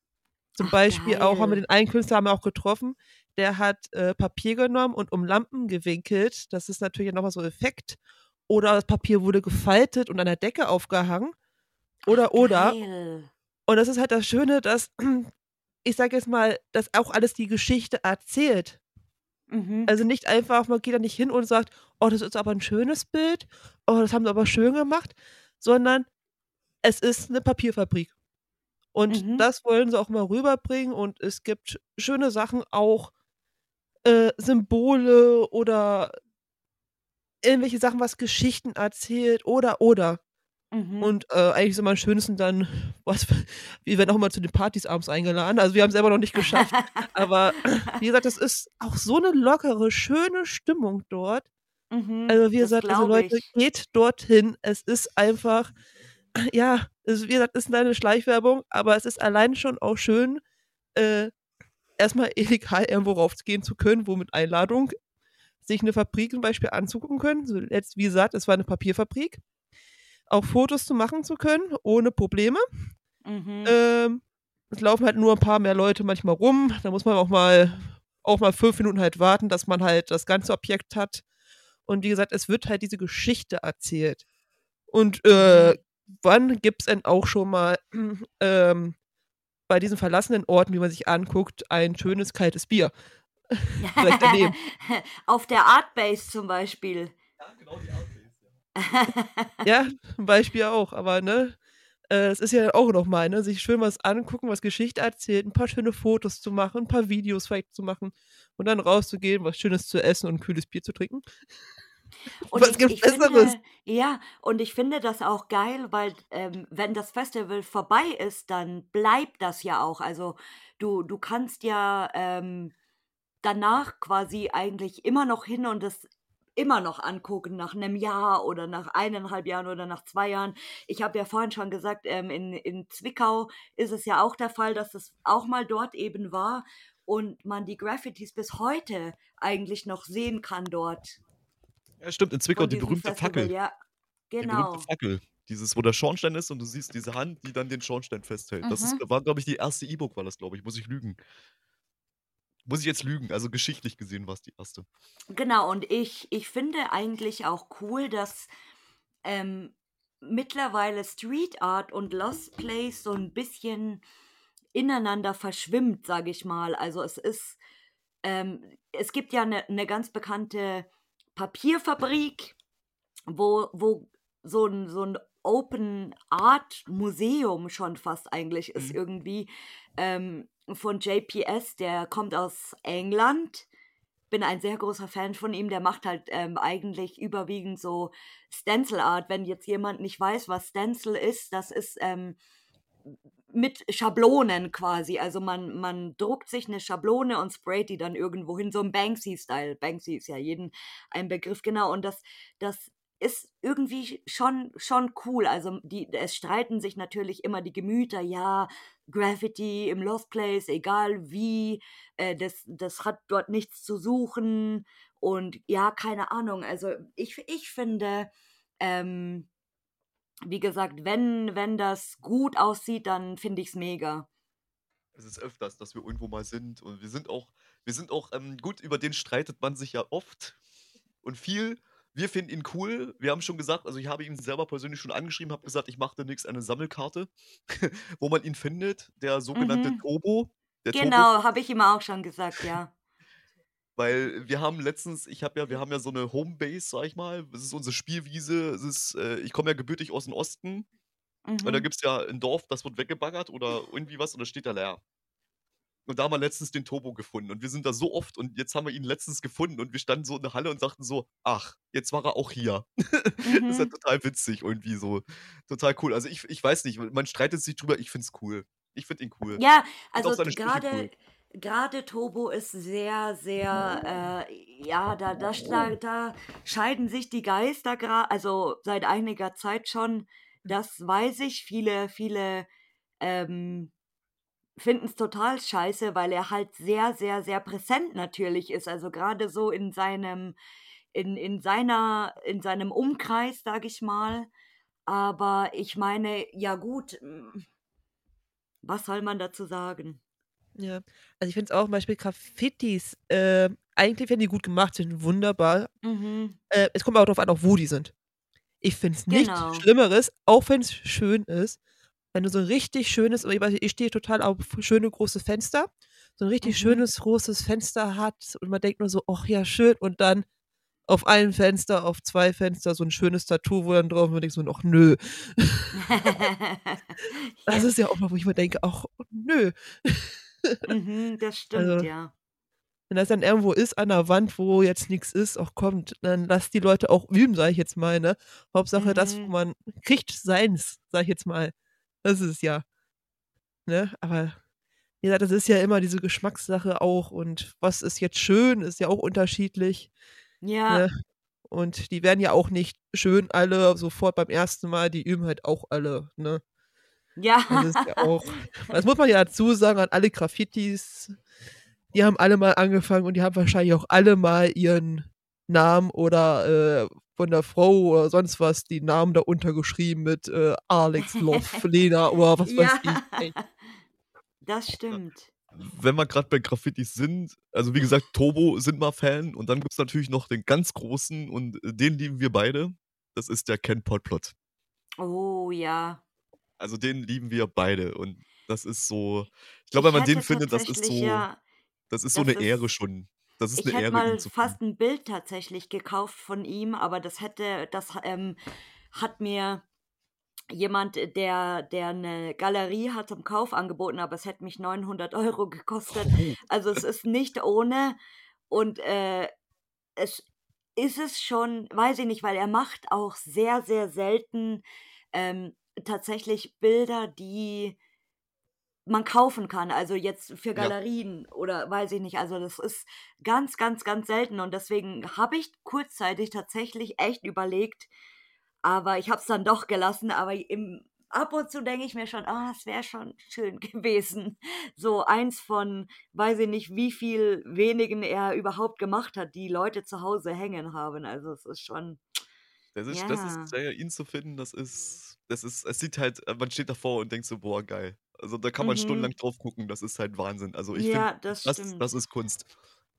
Zum Ach, Beispiel geil. auch haben wir den einen Künstler haben wir auch getroffen, der hat äh, Papier genommen und um Lampen gewinkelt. Das ist natürlich nochmal so Effekt. Oder das Papier wurde gefaltet und an der Decke aufgehangen. Oder, Ach, oder. Und das ist halt das Schöne, dass, ich sage jetzt mal, dass auch alles die Geschichte erzählt. Mhm. Also nicht einfach, man geht da nicht hin und sagt, oh, das ist aber ein schönes Bild, oh, das haben sie aber schön gemacht, sondern es ist eine Papierfabrik. Und mhm. das wollen sie auch mal rüberbringen und es gibt schöne Sachen auch, äh, Symbole oder irgendwelche Sachen, was Geschichten erzählt oder oder. Mhm. Und äh, eigentlich ist immer am schönsten dann, was, wir werden auch immer zu den Partys abends eingeladen. Also wir haben es selber noch nicht geschafft. aber wie gesagt, es ist auch so eine lockere, schöne Stimmung dort. Mhm, also wie gesagt, also Leute, ich. geht dorthin. Es ist einfach, ja, es, wie gesagt, ist eine Schleichwerbung, aber es ist allein schon auch schön, äh, erstmal illegal irgendwo raufgehen zu können, wo mit Einladung sich eine Fabrik zum Beispiel anzugucken können. So jetzt, wie gesagt, es war eine Papierfabrik. Auch Fotos zu machen zu können, ohne Probleme. Mhm. Ähm, es laufen halt nur ein paar mehr Leute manchmal rum. Da muss man auch mal, auch mal fünf Minuten halt warten, dass man halt das ganze Objekt hat. Und wie gesagt, es wird halt diese Geschichte erzählt. Und äh, mhm. wann gibt es denn auch schon mal ähm, bei diesen verlassenen Orten, wie man sich anguckt, ein schönes kaltes Bier. Vielleicht daneben. Auf der Artbase zum Beispiel. Ja, genau die Artbase. Ja, zum Beispiel auch. Aber ne, äh, es ist ja auch nochmal, ne, sich schön was angucken, was Geschichte erzählt, ein paar schöne Fotos zu machen, ein paar Videos vielleicht zu machen und dann rauszugehen, was Schönes zu essen und ein kühles Bier zu trinken. Und Was gibt Besseres? Finde, ja, und ich finde das auch geil, weil ähm, wenn das Festival vorbei ist, dann bleibt das ja auch. Also du, du kannst ja ähm, danach quasi eigentlich immer noch hin und das immer noch angucken, nach einem Jahr oder nach eineinhalb Jahren oder nach zwei Jahren. Ich habe ja vorhin schon gesagt, ähm, in, in Zwickau ist es ja auch der Fall, dass es auch mal dort eben war und man die Graffitis bis heute eigentlich noch sehen kann dort. Ja, stimmt, in Zwickau die berühmte Festival, Fackel. Ja, genau. Die berühmte genau. Fackel. Dieses, wo der Schornstein ist und du siehst diese Hand, die dann den Schornstein festhält. Mhm. Das ist, mhm. war, glaube ich, die erste E-Book, war das, glaube ich. Muss ich lügen. Muss ich jetzt lügen, also geschichtlich gesehen war es die erste. Genau, und ich, ich finde eigentlich auch cool, dass ähm, mittlerweile Street Art und Lost Place so ein bisschen ineinander verschwimmt, sage ich mal. Also es ist, ähm, es gibt ja eine ne ganz bekannte Papierfabrik, wo, wo so ein, so ein Open Art Museum schon fast eigentlich ist mhm. irgendwie ähm, von JPS, der kommt aus England. Bin ein sehr großer Fan von ihm. Der macht halt ähm, eigentlich überwiegend so Stencil Art. Wenn jetzt jemand nicht weiß, was Stencil ist, das ist ähm, mit Schablonen quasi. Also man, man druckt sich eine Schablone und sprayt die dann irgendwo hin, so ein Banksy-Style. Banksy ist ja jeden ein Begriff, genau. Und das, das ist irgendwie schon, schon cool. Also die, es streiten sich natürlich immer die Gemüter, ja, Graffiti im Lost Place, egal wie, äh, das, das hat dort nichts zu suchen. Und ja, keine Ahnung. Also ich, ich finde, ähm, wie gesagt, wenn, wenn das gut aussieht, dann finde ich es mega. Es ist öfters, dass wir irgendwo mal sind und wir sind auch, wir sind auch, ähm, gut, über den streitet man sich ja oft und viel. Wir finden ihn cool. Wir haben schon gesagt, also ich habe ihn selber persönlich schon angeschrieben, habe gesagt, ich mache demnächst eine Sammelkarte, wo man ihn findet, der sogenannte Mhm. Turbo. Der Genau, habe ich ihm auch schon gesagt, ja. Weil wir haben letztens, ich habe ja, wir haben ja so eine Homebase, sag ich mal. Das ist unsere Spielwiese. Es ist, äh, ich komme ja gebürtig aus dem Osten. Und da Mhm. gibt es ja ein Dorf, das wird weggebaggert oder irgendwie was und das steht da leer. Und da haben wir letztens den Turbo gefunden. Und wir sind da so oft und jetzt haben wir ihn letztens gefunden und wir standen so in der Halle und sagten so, ach, jetzt war er auch hier. das ist ja Mhm. total witzig, irgendwie so. Total cool. Also ich, ich weiß nicht, man streitet sich drüber, ich find's cool. Ich find ihn cool. Ja, also gerade cool. Gerade Turbo ist sehr, sehr, äh, ja, da, da, da, da scheiden sich die Geister gerade, also seit einiger Zeit schon. Das weiß ich. Viele, viele ähm, finden es total scheiße, weil er halt sehr, sehr, sehr präsent natürlich ist. Also gerade so in seinem, in, in seiner, in seinem Umkreis, sag ich mal. Aber ich meine, ja gut, mm, was soll man dazu sagen? Ja, also ich finde es auch zum Beispiel Graffitis, äh, eigentlich, wenn die gut gemacht sind, wunderbar. Mhm. Äh, es kommt auch darauf an, auch wo die sind. Ich finde es nichts Genau. Schlimmeres, auch wenn es schön ist, wenn du so ein richtig schönes, ich, stehe total auf schöne große Fenster, so ein richtig Mhm. schönes großes Fenster hat und man denkt nur so, ach ja, schön, und dann auf einem Fenster, auf zwei Fenster so ein schönes Tattoo, wo dann drauf und man denkt so, ach nö. Das ist ja auch mal, wo ich mir denke, ach nö. Mhm, das stimmt, Also, ja. wenn das dann irgendwo ist an der Wand, wo jetzt nichts ist, ach kommt, dann lass die Leute auch üben, sage ich jetzt mal, ne? Hauptsache das, wo Mhm. man kriegt seins, sage ich jetzt mal. Das ist es ja, ne? Aber wie gesagt, das ist ja immer diese Geschmackssache auch und was ist jetzt schön, ist ja auch unterschiedlich, Ja. ne? Und die werden ja auch nicht schön alle sofort beim ersten Mal, die üben halt auch alle, ne? Ja. Das ist ja auch das muss man ja dazu sagen an alle Graffitis, die haben alle mal angefangen und die haben wahrscheinlich auch alle mal ihren Namen oder, äh, von der Frau oder sonst was die Namen da untergeschrieben mit, äh, Alex, Love, Lena oder was weiß ich, Ja. ey. Das Ja. stimmt. Wenn wir gerade bei Graffitis sind, also wie gesagt, Turbo sind wir Fan und dann gibt es natürlich noch den ganz großen und äh, den lieben wir beide. Das ist der Ken Potplot. Oh ja. Also den lieben wir beide und das ist so, ich glaube, wenn man den findet, das ist so, ja das ist so das eine Ehre ist schon. Das ist ich eine hätte Ehre, mal fast ein Bild tatsächlich gekauft von ihm, aber das hätte das, ähm, hat mir jemand, der der 'ne Galerie hat, zum Kauf angeboten, aber es hätte mich 900 € gekostet. Oh. Also, es ist nicht ohne und, äh, es ist es schon weiß ich nicht, weil er macht auch sehr, sehr selten, ähm, tatsächlich Bilder, die man kaufen kann, also jetzt für Ja. Galerien oder weiß ich nicht. Also, das ist ganz, ganz, ganz selten und deswegen habe ich kurzzeitig tatsächlich echt überlegt, aber ich habe es dann doch gelassen. Aber im ab und zu denke ich mir schon: „Ah, es wäre schon schön gewesen, so eins von weiß ich nicht, wie viel wenigen er überhaupt gemacht hat, die Leute zu Hause hängen haben.“ Also, es ist schon Das ist das ist ja. ja, ihn zu finden, das ist das ist es sieht halt äh, man steht davor und denkt so: „Boah, geil.“ Also, da kann man stundenlang Mhm. drauf gucken, das ist halt Wahnsinn. Also, ich finde, Ja, das das das stimmt. ist Kunst,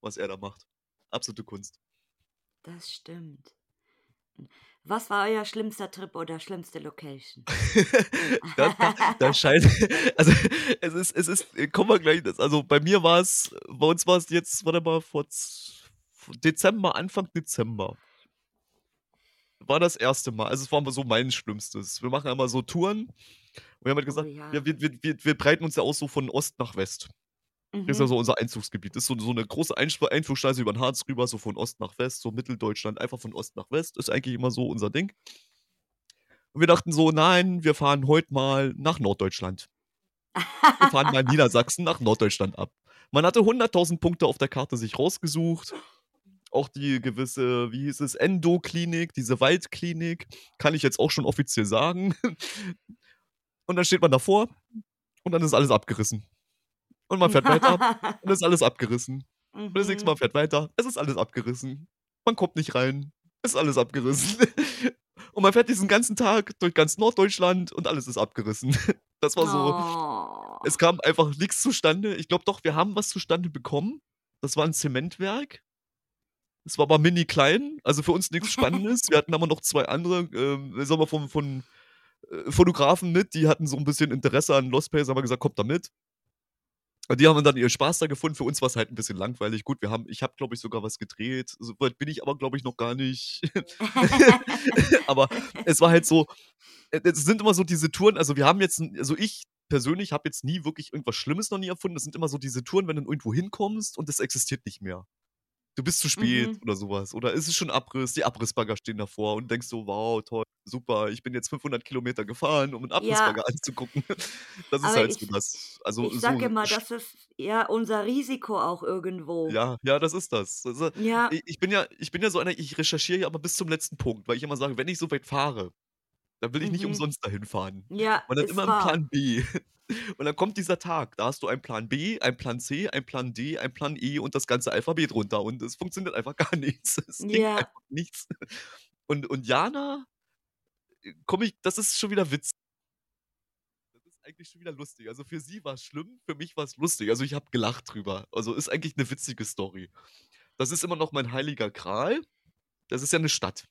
was er da macht. Absolute Kunst. Das stimmt. Was war euer schlimmster Trip oder schlimmste Location? Da da da scheint also, es ist es ist äh, kommen wir gleich das also, bei mir war's bei uns war's jetzt, warte mal, vor Dezember, Anfang Dezember war das erste Mal. Also, es war so mein Schlimmstes. Wir machen immer so Touren und wir haben halt Oh gesagt, ja, ja. wir wir wir wir breiten uns ja aus so von Ost nach West. Ist ja Mhm. so unser Einzugsgebiet. Ist so so 'ne große Einflugschneise über 'n Harz rüber, so von Ost nach West, so Mitteldeutschland, einfach von Ost nach West, ist eigentlich immer so unser Ding. Und wir dachten so: „Nein, wir fahren heute mal nach Norddeutschland.“ Wir fahren mal Niedersachsen nach Norddeutschland ab. Man hatte 100.000 Punkte auf der Karte sich rausgesucht. Auch die gewisse, wie hieß es, Endoklinik, diese Waldklinik, kann ich jetzt auch schon offiziell sagen. Und dann steht man davor und dann ist alles abgerissen. Und man fährt weiter und es ist alles abgerissen. Und das nächste Mal Mhm. fährt weiter, es ist alles abgerissen. Man kommt nicht rein, ist alles abgerissen. Und man fährt diesen ganzen Tag durch ganz Norddeutschland und alles ist abgerissen. Das war so Oh. es kam einfach nix zustande. Ich glaube doch, wir haben was zustande bekommen. Das war 'n Zementwerk. Es war aber mini klein, also für uns nix Spannendes. Wir hatten aber noch 2 andere, ähm, sagen wir, von von, äh, Fotografen mit, die hatten so 'n bisschen Interesse an Lost Place, haben wir gesagt: „Kommt da mit.“ Und die haben dann ihren Spaß da gefunden. Für uns war's halt 'n bisschen langweilig. Gut, wir haben ich habe, glaube ich, sogar was gedreht. So weit bin ich aber, glaube ich, noch gar nicht. Aber es war halt so äh, es sind immer so diese Touren also wir haben jetzt also ich persönlich habe jetzt nie wirklich irgendwas Schlimmes noch nie erfunden. Das sind immer so diese Touren, wenn du irgendwo hinkommst und es existiert nicht mehr. Du bist zu spät Mhm. oder so was. Oder es ist schon Abriss, die Abrissbagger stehen davor und denkst so: „Wow, toll, super, ich bin jetzt 500 Kilometer gefahren, um 'n Ja. Abrissbagger anzugucken.“ Das ist Aber halt so ich das. Also ich so sage immer, das ist ja unser Risiko auch irgendwo. Ja, ja, das ist das. Also, Ja. i ich bin ja ich bin ja so einer, ich recherchiere ja immer bis zum letzten Punkt, weil ich immer sage: „Wenn ich so weit fahre, dann will ich nicht Mhm. umsonst dahin fahren.“ Ja, Man hat ist immer 'n wahr. Plan B. Und dann kommt dieser Tag, da hast du einen Plan B, einen Plan C, einen Plan D, einen Plan E und das ganze Alphabet runter und es funktioniert einfach gar nichts. Es ging Ja. einfach nichts. Und und Jana, äh, komme ich das ist schon wieder Witz das ist eigentlich schon wieder lustig. Also für sie war's schlimm, für mich war's lustig. Also ich habe gelacht drüber. Also ist eigentlich 'ne witzige Story. Das ist immer noch mein heiliger Gral. Das ist ja 'ne Stadt.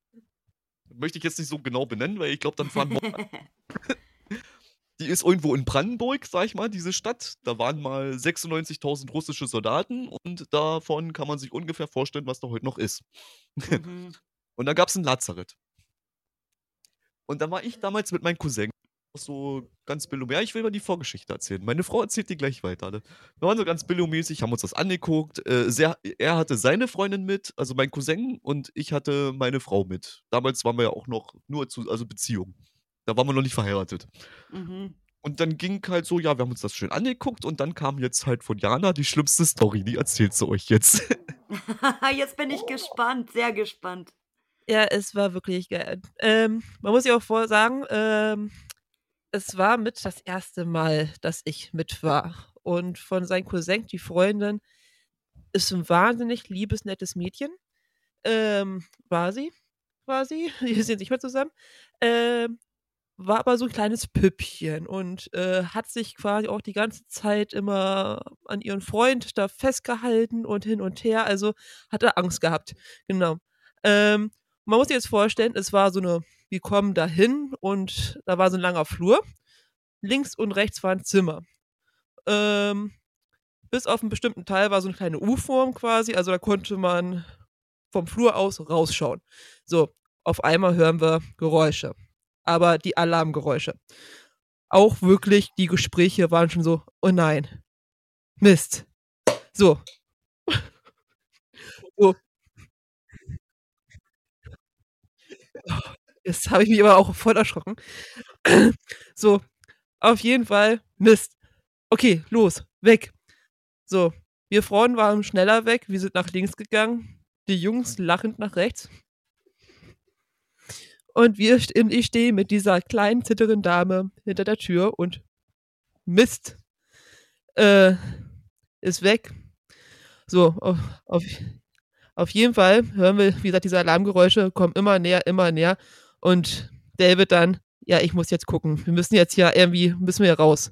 Möchte ich jetzt nicht so genau benennen, weil ich glaube, dann fahren Mord Die ist irgendwo in Brandenburg, sage ich mal, diese Stadt. Da waren mal 96.000 russische Soldaten und davon kann man sich ungefähr vorstellen, was da heute noch ist. Mhm. Und da gab's 'n Lazarett. Und da war ich damals mit meinem Cousin so ganz billo ja, ich will mal die Vorgeschichte erzählen. Meine Frau erzählt die gleich weiter, ne? Wir waren so ganz billo-mäßig, haben uns das angeguckt. Äh, sehr er hatte seine Freundin mit, also mein Cousin, und ich hatte meine Frau mit. Damals waren wir ja auch noch nur zu also Beziehung. Da waren wir noch nicht verheiratet. Mhm. Und dann ging halt so ja, wir haben uns das schön angeguckt und dann kam jetzt halt von Jana die schlimmste Story, die erzählt sie euch jetzt. Jetzt bin ich gespannt, sehr gespannt. Ja, es war wirklich geil. Ähm, man muss ja auch vorher sagen, ähm, es war mit das erste Mal, dass ich mit war. Und von seinem Cousin, die Freundin, ist 'n wahnsinnig liebes, nettes Mädchen. Ähm, war sie quasi. Wir sind nicht mehr zusammen. Ähm, war aber so 'n kleines Püppchen und, äh, hat sich quasi auch die ganze Zeit immer an ihren Freund da festgehalten und hin und her, also hatte Angst gehabt. Genau. Ähm, man muss sich jetzt vorstellen, es war so 'ne wir kommen dahin und da war so 'n langer Flur. Links und rechts waren Zimmer. Ähm, bis auf 'n bestimmten Teil war so 'ne kleine U-Form quasi, also da konnte man vom Flur aus rausschauen. So, auf einmal hören wir Geräusche, aber die Alarmgeräusche. Auch wirklich die Gespräche waren schon so: „Oh nein. Mist.“ So. So. Jetzt habe ich mich aber auch voll erschrocken. So, auf jeden Fall Mist. Okay, los, weg. So, wir Frauen waren schneller weg, wir sind nach links gegangen, die Jungs lachend nach rechts. Und wir ich stehe mit dieser kleinen, zittrigen Dame hinter der Tür und Mist, äh, ist weg. So, auf auf auf jeden Fall hören wir, wie gesagt, diese Alarmgeräusche kommen immer näher, immer näher und David dann: „Ja, ich muss jetzt gucken. Wir müssen jetzt hier irgendwie müssen wir raus.“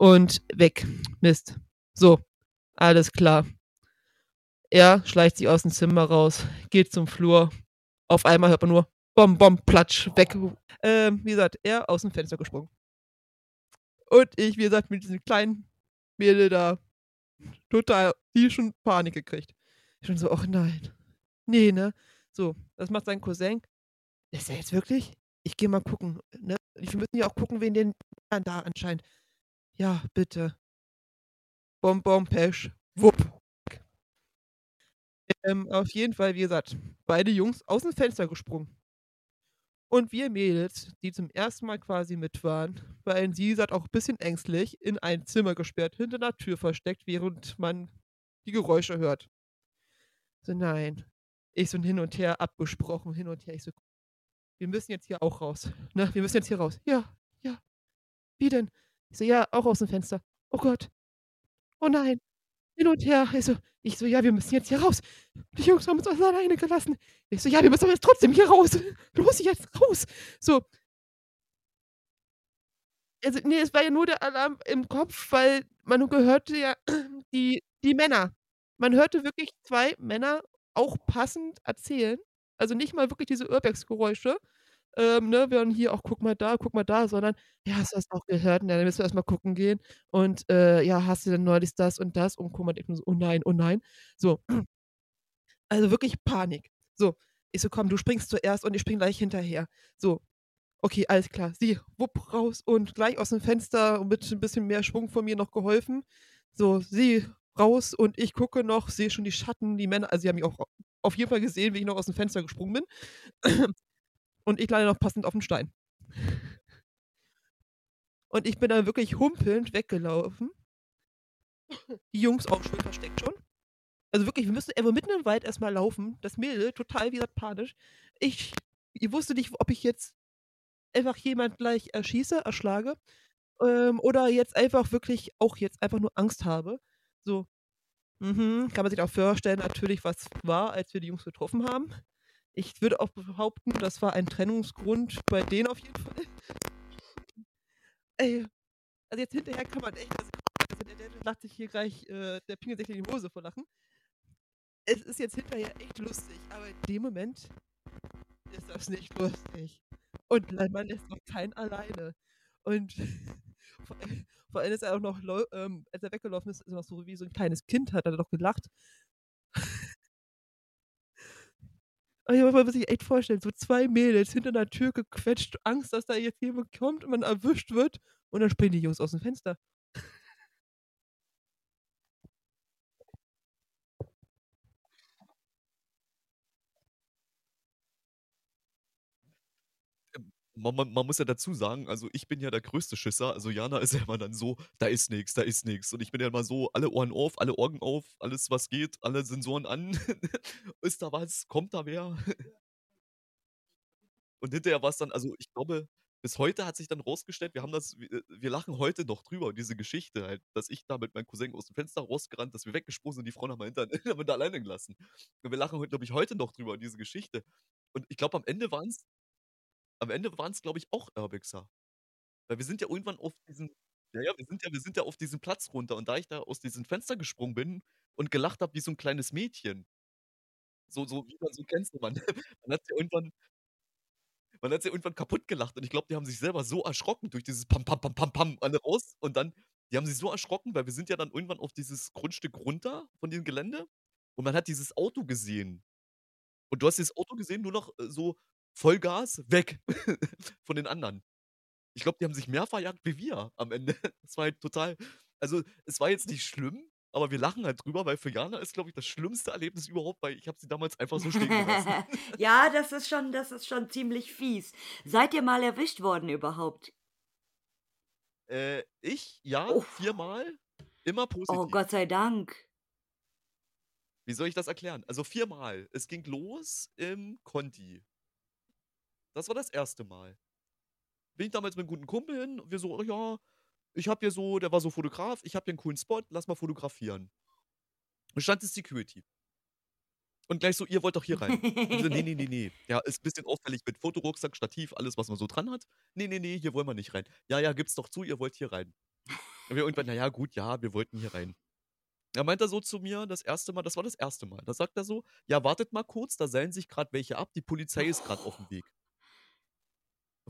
Und weg. Mist. So, alles klar. Er schleicht sich aus'm Zimmer raus, geht zum Flur. Auf einmal hört man nur Bom, Bom, Platsch, weg. Ähm, wie gesagt, er aus'm Fenster gesprungen. Und ich, wie gesagt, mit diesem kleinen Mädel da total die schon Panik gekriegt. Schon so: „Och nein. Ne, ne?“ So, was macht sein Cousin? „Ist er jetzt wirklich? Ich gehe mal gucken, ne? Wir müssen ja auch gucken wegen den da anscheinend.“ „Ja, bitte.“ Bom, Bom, Pesch, wupp. Ähm, auf jeden Fall, wie gesagt, beide Jungs aus'm Fenster gesprungen. Und wir Mädels, die zum ersten Mal quasi mit waren, weil sie sagt auch bisschen ängstlich, in ein Zimmer gesperrt, hinter 'ner Tür versteckt, während man die Geräusche hört. So: „Nein.“ Ich so hin und her abgesprochen, hin und her. Ich so: „Wir müssen jetzt hier auch raus, ne? Wir müssen jetzt hier raus.“ „Ja, ja. Wie denn?“ Ich so: „Ja, auch aus'm Fenster.“ „Oh Gott. Oh nein. hin und her. Ich so ich so: „Ja, wir müssen jetzt hier raus. Die Jungs haben uns alleine gelassen.“ Ich so: „Ja, wir müssen aber jetzt trotzdem hier raus. Los, jetzt raus!“ So. Also, ne, es war ja nur der Alarm im Kopf, weil man hörte ja die die Männer. Man hörte wirklich 2 Männer auch passend erzählen. Also, nicht mal wirklich diese Urbex-Geräusche, ähm, ne, wären hier auch: „Guck mal da, guck mal da“, sondern: „Ja, hast du das auch gehört? Na, dann müssen wir erst mal gucken gehen. Und, äh, ja, hast du denn neulich das und das?“ Und guck mal, ich so: „Oh nein, oh nein.“ So. Also, wirklich Panik. So, ich so: „Komm, du springst zuerst und ich springe gleich hinterher.“ So, okay, alles klar. Sie, wupp, raus und gleich aus'm Fenster mit 'n bisschen mehr Schwung von mir noch geholfen. So, sie raus und ich gucke noch, sehe schon die Schatten, die Männer also, sie haben mich auch auf jeden Fall gesehen, wie ich noch aus'm Fenster gesprungen bin. Und ich lande noch passend auf'm Stein. Und ich bin dann wirklich humpelnd weggelaufen. Die Jungs auch schön versteckt schon. Also, wirklich, wir müssen irgendwo mitten im Wald erst mal laufen. Das Mädel total, wie gesagt, panisch. Ich ich wusste nicht, ob ich jetzt einfach jemand gleich erschieße, erschlage, ähm, oder jetzt einfach wirklich auch jetzt einfach nur Angst habe. So, mhm, kann man sich auch vorstellen natürlich, was war, als wir die Jungs getroffen haben. Ich würde auch behaupten, das war ein Trennungsgrund bei denen auf jeden Fall. Ey, also, jetzt hinterher kann man echt also, der der lacht sich hier gleich äh, der pinkelt sich in die Hose vor Lachen. Es ist jetzt hinterher echt lustig, aber in dem Moment ist das nicht lustig. Und man lässt auch keinen alleine. Und vor allem ist er auch noch ähm, als er weggelaufen ist, ist er noch so wie so 'n kleines Kind, hat er noch gelacht. Also, man muss sich echt vorstellen, so 2 Mädels hinter 'ner Tür gequetscht, Angst, dass da jetzt jemand kommt und man erwischt wird und dann springen die Jungs aus'm Fenster. Ähm, ma ma man muss ja dazu sagen, also, ich bin ja der größte Schisser. Also, Jana ist ja immer dann so: „Da ist nix, da ist nix.“ Und ich bin ja immer so: alle Ohren auf, alle Augen auf, alles, was geht, alle Sensoren an. Ist da was? Kommt da wer? Und hinterher war's dann also, ich glaube, bis heute hat sich dann rausgestellt, wir haben das w äh, wir lachen heute noch drüber, diese Geschichte halt, dass ich da mit meinem Cousin aus'm Fenster rausgerannt, dass wir weggesprungen sind, die Frauen haben wir hinter haben wir da alleine gelassen. Und wir lachen heute glaube ich, heute noch drüber, diese Geschichte. Und ich glaube, am Ende waren's am Ende waren's, glaube ich, auch Urbexer. Weil wir sind ja irgendwann auf diesen ja, ja, wir sind ja wir sind ja auf diesen Platz runter und da ich da aus diesem Fenster gesprungen bin und gelacht habe wie so 'n kleines Mädchen so so wie man so kennst du man man hat sich irgendwann man hat sich irgendwann kaputtgelacht und ich glaube, die haben sich selber so erschrocken durch dieses Pam Pam Pam Pam Pam alle raus und dann die haben sich so erschrocken, weil wir sind ja dann irgendwann auf dieses Grundstück runter von dem Gelände und man hat dieses Auto gesehen. Und du hast dieses Auto gesehen, nur noch, äh, so Vollgas, weg von den anderen. Ich glaube, die haben sich mehr verjagt wie wir am Ende. Das war halt total also, es war jetzt nicht schlimm, aber wir lachen halt drüber, weil für Jana ist, glaube ich, das schlimmste Erlebnis überhaupt, weil ich habe sie damals einfach so stehen gelassen. Ja, das ist schon das ist schon ziemlich fies. Seid ihr mal erwischt worden überhaupt? Äh, ich, ja, Uff. viermal, immer Oh, positiv. Gott sei Dank. Wie soll ich das erklären? Also, viermal. Es ging los im Conti. Das war das 1. Mal. Bin ich damals mit 'nem guten Kumpel hin und wir so: „Oh ja, ich habe hier so“ der war so Fotograf: „Ich habe hier 'n coolen Spot, lass mal fotografieren.“ Und stand die Security. Und gleich so: „Ihr wollt doch hier rein.“ Und so: „Ne, ne, ne, ne.“ Ja, ist bisschen auffällig mit Fotorucksack, Stativ, alles, was man so dran hat. „Ne, ne, ne, hier wollen wir nicht rein.“ „Ja, ja, gib's doch zu, ihr wollt hier rein.“ Und wir irgendwann: „Na ja, gut, ja, wir wollten hier rein.“ Da meint er so zu mir das 1. Mal das war das 1. Mal. Da sagt er so: „Ja, wartet mal kurz, da seilen sich grad welche ab, die Polizei ist grad auf'm Weg.“ Und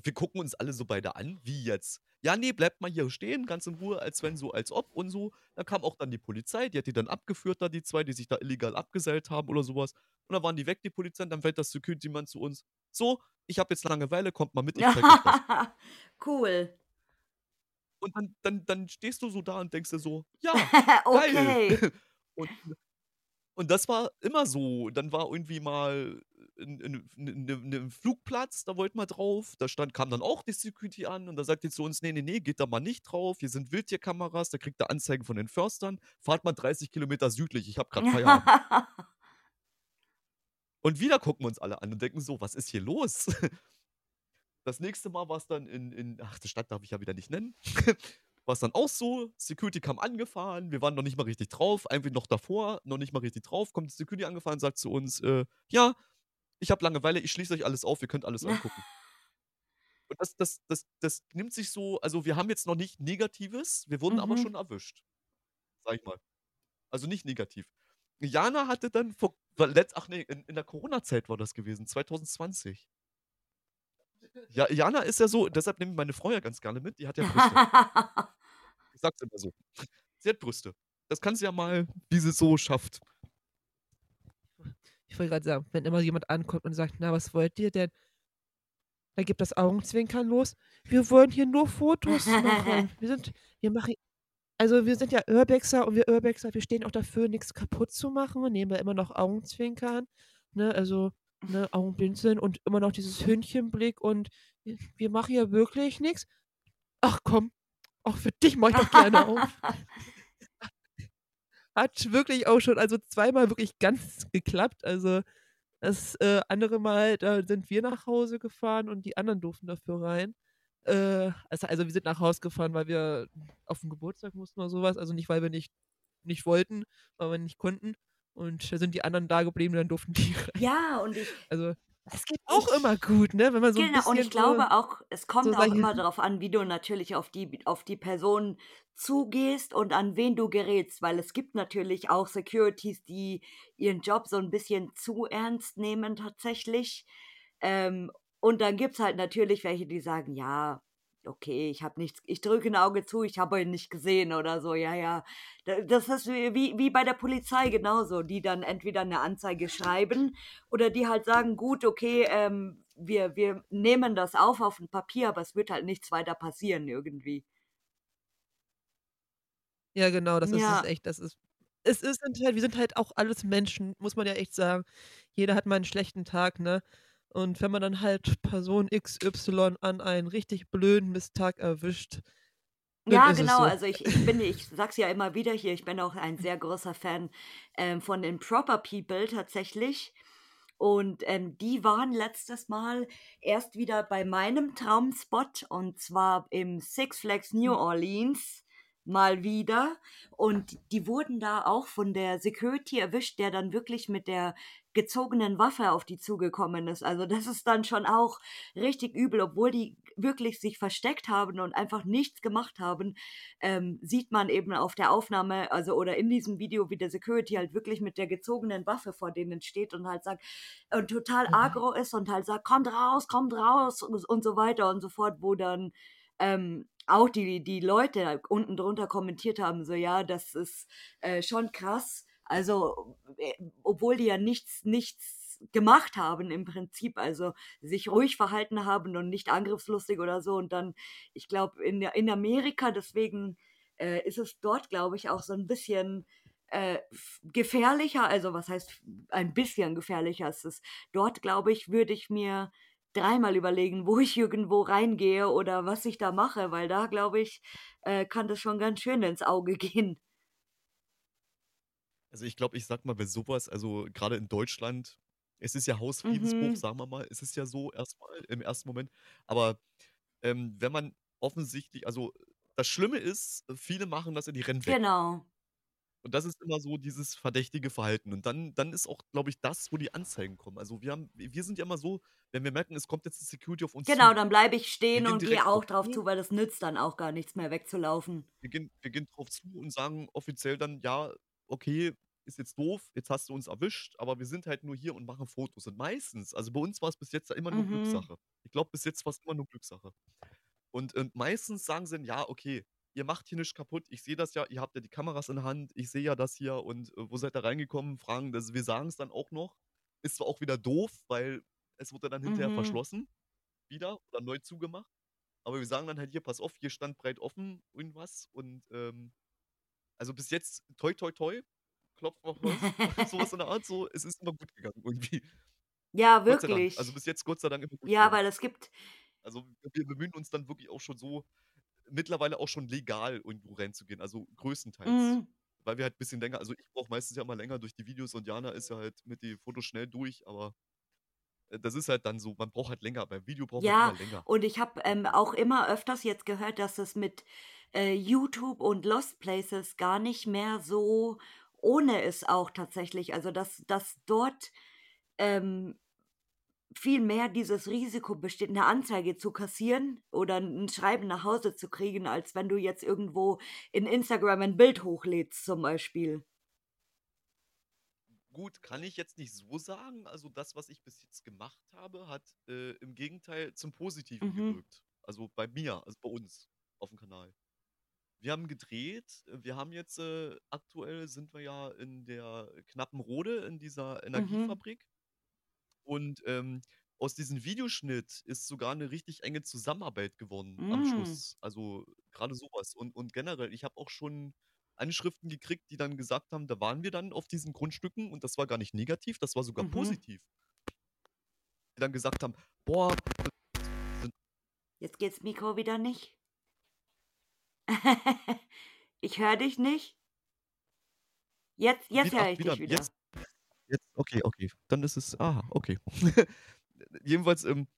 wir gucken uns alle so beide an: „Wie jetzt?“ „Ja, ne, bleibt mal hier stehen, ganz in Ruhe, als wenn so als ob und so.“ Da kam auch dann die Polizei, die hat die dann abgeführt da, die 2, die sich da illegal abgeseilt haben oder so was. Und dann waren die weg, die Polizei, und dann fällt das Security-Mann zu uns: „So, ich habe jetzt Langeweile, kommt mal mit, ich zeige euch was.“ Cool. Und dann dann dann stehst du so da und denkst dir so: „Ja, geil.“ Okay. Und und das war immer so. Dann war irgendwie mal 'n 'n 'n 'ne 'ne Flugplatz, da wollten wir drauf. Da stand kam dann auch die Security an und da sagt die zu uns: „Ne, ne, ne, geht da mal nicht drauf. Hier sind Wildtierkameras, da kriegt ihr Anzeigen von den Förstern. Fahrt mal 30 Kilometer südlich, ich habe grad Feierabend.“ Und wieder gucken wir uns alle an und denken so: „Was ist hier los?“ Das nächste Mal war's dann in in ach, die Stadt darf ich ja wieder nicht nennen. war es dann auch so. Security kam angefahren, wir waren noch nicht mal richtig drauf, einfach noch davor, noch nicht mal richtig drauf, kommt Security angefahren und sagt zu uns, äh, ja, ich habe Langeweile, ich schließe euch alles auf, ihr könnt alles angucken. Und das, das, das, das nimmt sich so, also wir haben jetzt noch nicht Negatives, wir wurden aber Mhm. schon erwischt. Sag ich mal. Also nicht negativ. Jana hatte dann vor, letzt, ach nee, in, in der Corona-Zeit war das gewesen, 2020. Ja, Jana ist ja so, deshalb nehme ich meine Frau ja ganz gerne mit, die hat ja Brüste. Ich sag's immer so. Sie hat Brüste. Das kann sie ja mal, wie sie es so schafft. Ich wollte gerade sagen, wenn immer jemand ankommt und sagt, na, was wollt ihr denn? Da gibt das Augenzwinkern los. Wir wollen hier nur Fotos machen. Wir sind, wir machen, also wir sind ja Urbexer und wir Urbexer, wir stehen auch dafür, nichts kaputt zu machen. Nehmen wir immer noch Augenzwinkern, ne, also ne, Augenblinzeln und immer noch dieses Hündchenblick und wir, machen ja wirklich nichts. Ach komm, auch für dich mach ich doch gerne auf. Hat wirklich auch schon, also zweimal wirklich ganz geklappt. Also das äh, andere Mal, da sind wir nach Hause gefahren und die anderen durften dafür rein. Äh, also, also wir sind nach Hause gefahren, weil wir auf den Geburtstag mussten oder sowas. Also nicht, weil wir nicht, nicht wollten, weil wir nicht konnten. Und da sind die anderen da geblieben, dann durften die rein. ja, und ich, Also das geht auch Ich- immer gut, ne? Wenn man so ein genau, bisschen und ich glaube so, auch, es kommt so auch immer darauf an, wie du natürlich auf die, auf die Person zugehst und an wen du gerätst, weil es gibt natürlich auch Securities, die ihren Job so ein bisschen zu ernst nehmen tatsächlich. Ähm, und dann gibt es halt natürlich welche, die sagen, ja, okay, ich habe nichts, ich drücke ein Auge zu, ich habe ihn nicht gesehen oder so, ja, ja. Da- Das ist wie, wie bei der Polizei genauso, die dann entweder eine Anzeige schreiben oder die halt sagen, gut, okay, ähm, wir, wir nehmen das auf auf ein Papier, aber es wird halt nichts weiter passieren irgendwie. Ja, genau, das ist Ja. es echt. Das ist. Es ist halt, wir sind halt auch alles Menschen, muss man ja echt sagen. Jeder hat mal einen schlechten Tag, ne? Und wenn man dann halt Person XY an einen richtig blöden Misstag erwischt, Ja, genau. so. Also ich, ich bin, ich sag's ja immer wieder hier, ich bin auch ein sehr großer Fan ähm, von Improper People tatsächlich. Und ähm, die waren letztes Mal erst wieder bei meinem Traumspot und zwar im Six Flags New Orleans mal wieder. Und die wurden da auch von der Security erwischt, der dann wirklich mit der gezogenen Waffe auf die zugekommen ist. Also das ist dann schon auch richtig übel, obwohl die wirklich sich versteckt haben und einfach nichts gemacht haben, ähm, sieht man eben auf der Aufnahme, also oder in diesem Video, wie der Security halt wirklich mit der gezogenen Waffe vor denen steht und halt sagt, und total Mhm. agro ist und halt sagt, kommt raus, kommt raus und, und so weiter und so fort, wo dann ähm, auch die, die Leute unten drunter kommentiert haben, so ja, das ist äh, schon krass. Also, äh, obwohl die ja nichts, nichts gemacht haben im Prinzip, also sich ruhig verhalten haben und nicht angriffslustig oder so. Und dann, ich glaube, in, in Amerika, deswegen äh, ist es dort, glaube ich, auch so ein bisschen äh, gefährlicher. Also, was heißt ein bisschen gefährlicher? Es ist dort, glaube ich, würde ich mir dreimal überlegen, wo ich irgendwo reingehe oder was ich da mache, weil da, glaube ich, äh, kann das schon ganz schön ins Auge gehen. Also ich glaube, ich sag mal, bei sowas, also gerade in Deutschland, es ist ja Hausfriedensbruch, Mhm. sagen wir mal, es ist ja so erstmal im ersten Moment. Aber ähm, wenn man offensichtlich, also das Schlimme ist, viele machen das in die Rennen weg. Genau. Und das ist immer so dieses verdächtige Verhalten. Und dann, dann ist auch, glaube ich, das, wo die Anzeigen kommen. Also wir haben, wir sind ja immer so, wenn wir merken, es kommt jetzt die Security auf uns Genau, zu, dann bleibe ich stehen und gehe auch drauf drauf zu. zu, weil das nützt dann auch gar nichts mehr wegzulaufen. wir gehen, wir gehen drauf zu und sagen offiziell dann, ja, okay, ist jetzt doof, jetzt hast du uns erwischt, aber wir sind halt nur hier und machen Fotos. Und meistens, also bei uns war es bis jetzt immer nur Mhm. Glückssache. Ich glaube, bis jetzt war es immer nur Glückssache. Und, und meistens sagen sie dann, ja, okay, ihr macht hier nichts kaputt, ich sehe das ja, ihr habt ja die Kameras in der Hand, ich sehe ja das hier und äh, wo seid ihr reingekommen? Fragen, das, wir sagen es dann auch noch. Ist zwar auch wieder doof, weil es wurde dann hinterher Mhm. verschlossen, wieder oder neu zugemacht. Aber wir sagen dann halt hier, pass auf, hier stand breit offen irgendwas und ähm, also bis jetzt toi toi toi, klopfen auf Holz, sowas in der Art, so, es ist immer gut gegangen irgendwie. Ja, wirklich. Also bis jetzt Gott sei Dank immer gut Ja, gegangen. weil es gibt, Also wir bemühen uns dann wirklich auch schon so, mittlerweile auch schon legal irgendwo reinzugehen, also größtenteils. mm, Weil wir halt ein bisschen länger, also ich brauche meistens ja mal länger durch die Videos und Jana ist ja halt mit den Fotos schnell durch, aber äh, das ist halt dann so, man braucht halt länger, beim Video braucht man ja, immer länger. und ich habe ähm, auch immer öfters jetzt gehört, dass es mit äh, YouTube und Lost Places gar nicht mehr so ohne ist auch tatsächlich. Also, dass dass dort, ähm, viel mehr dieses Risiko besteht, 'ne Anzeige zu kassieren oder 'n Schreiben nach Hause zu kriegen, als wenn du jetzt irgendwo in Instagram 'n Bild hochlädst zum Beispiel. Gut, kann ich jetzt nicht so sagen. Also, das, was ich bis jetzt gemacht habe, hat, äh, im Gegenteil zum Positiven Mhm. gewirkt. Also, bei mir, also bei uns auf'm Kanal. Wir haben gedreht. Wir haben jetzt, äh aktuell sind wir ja in der Knappenrode in dieser Mhm. Energiefabrik. Und, ähm, aus diesem Videoschnitt ist sogar 'ne richtig enge Zusammenarbeit geworden am Hm. Schluss. Also, grade so was. Und und generell, ich habe auch schon Anschriften gekriegt, die dann gesagt haben, da waren wir dann auf diesen Grundstücken und das war gar nicht negativ, das war sogar Mhm. positiv. Die dann gesagt haben: „Boah“ Jetzt geht's Mikro wieder nicht. Ich höre dich nicht. Jetzt jetzt höre ich wieder dich wieder. jetzt jetzt okay, okay. Dann ist es aha, okay. Jedenfalls, ähm,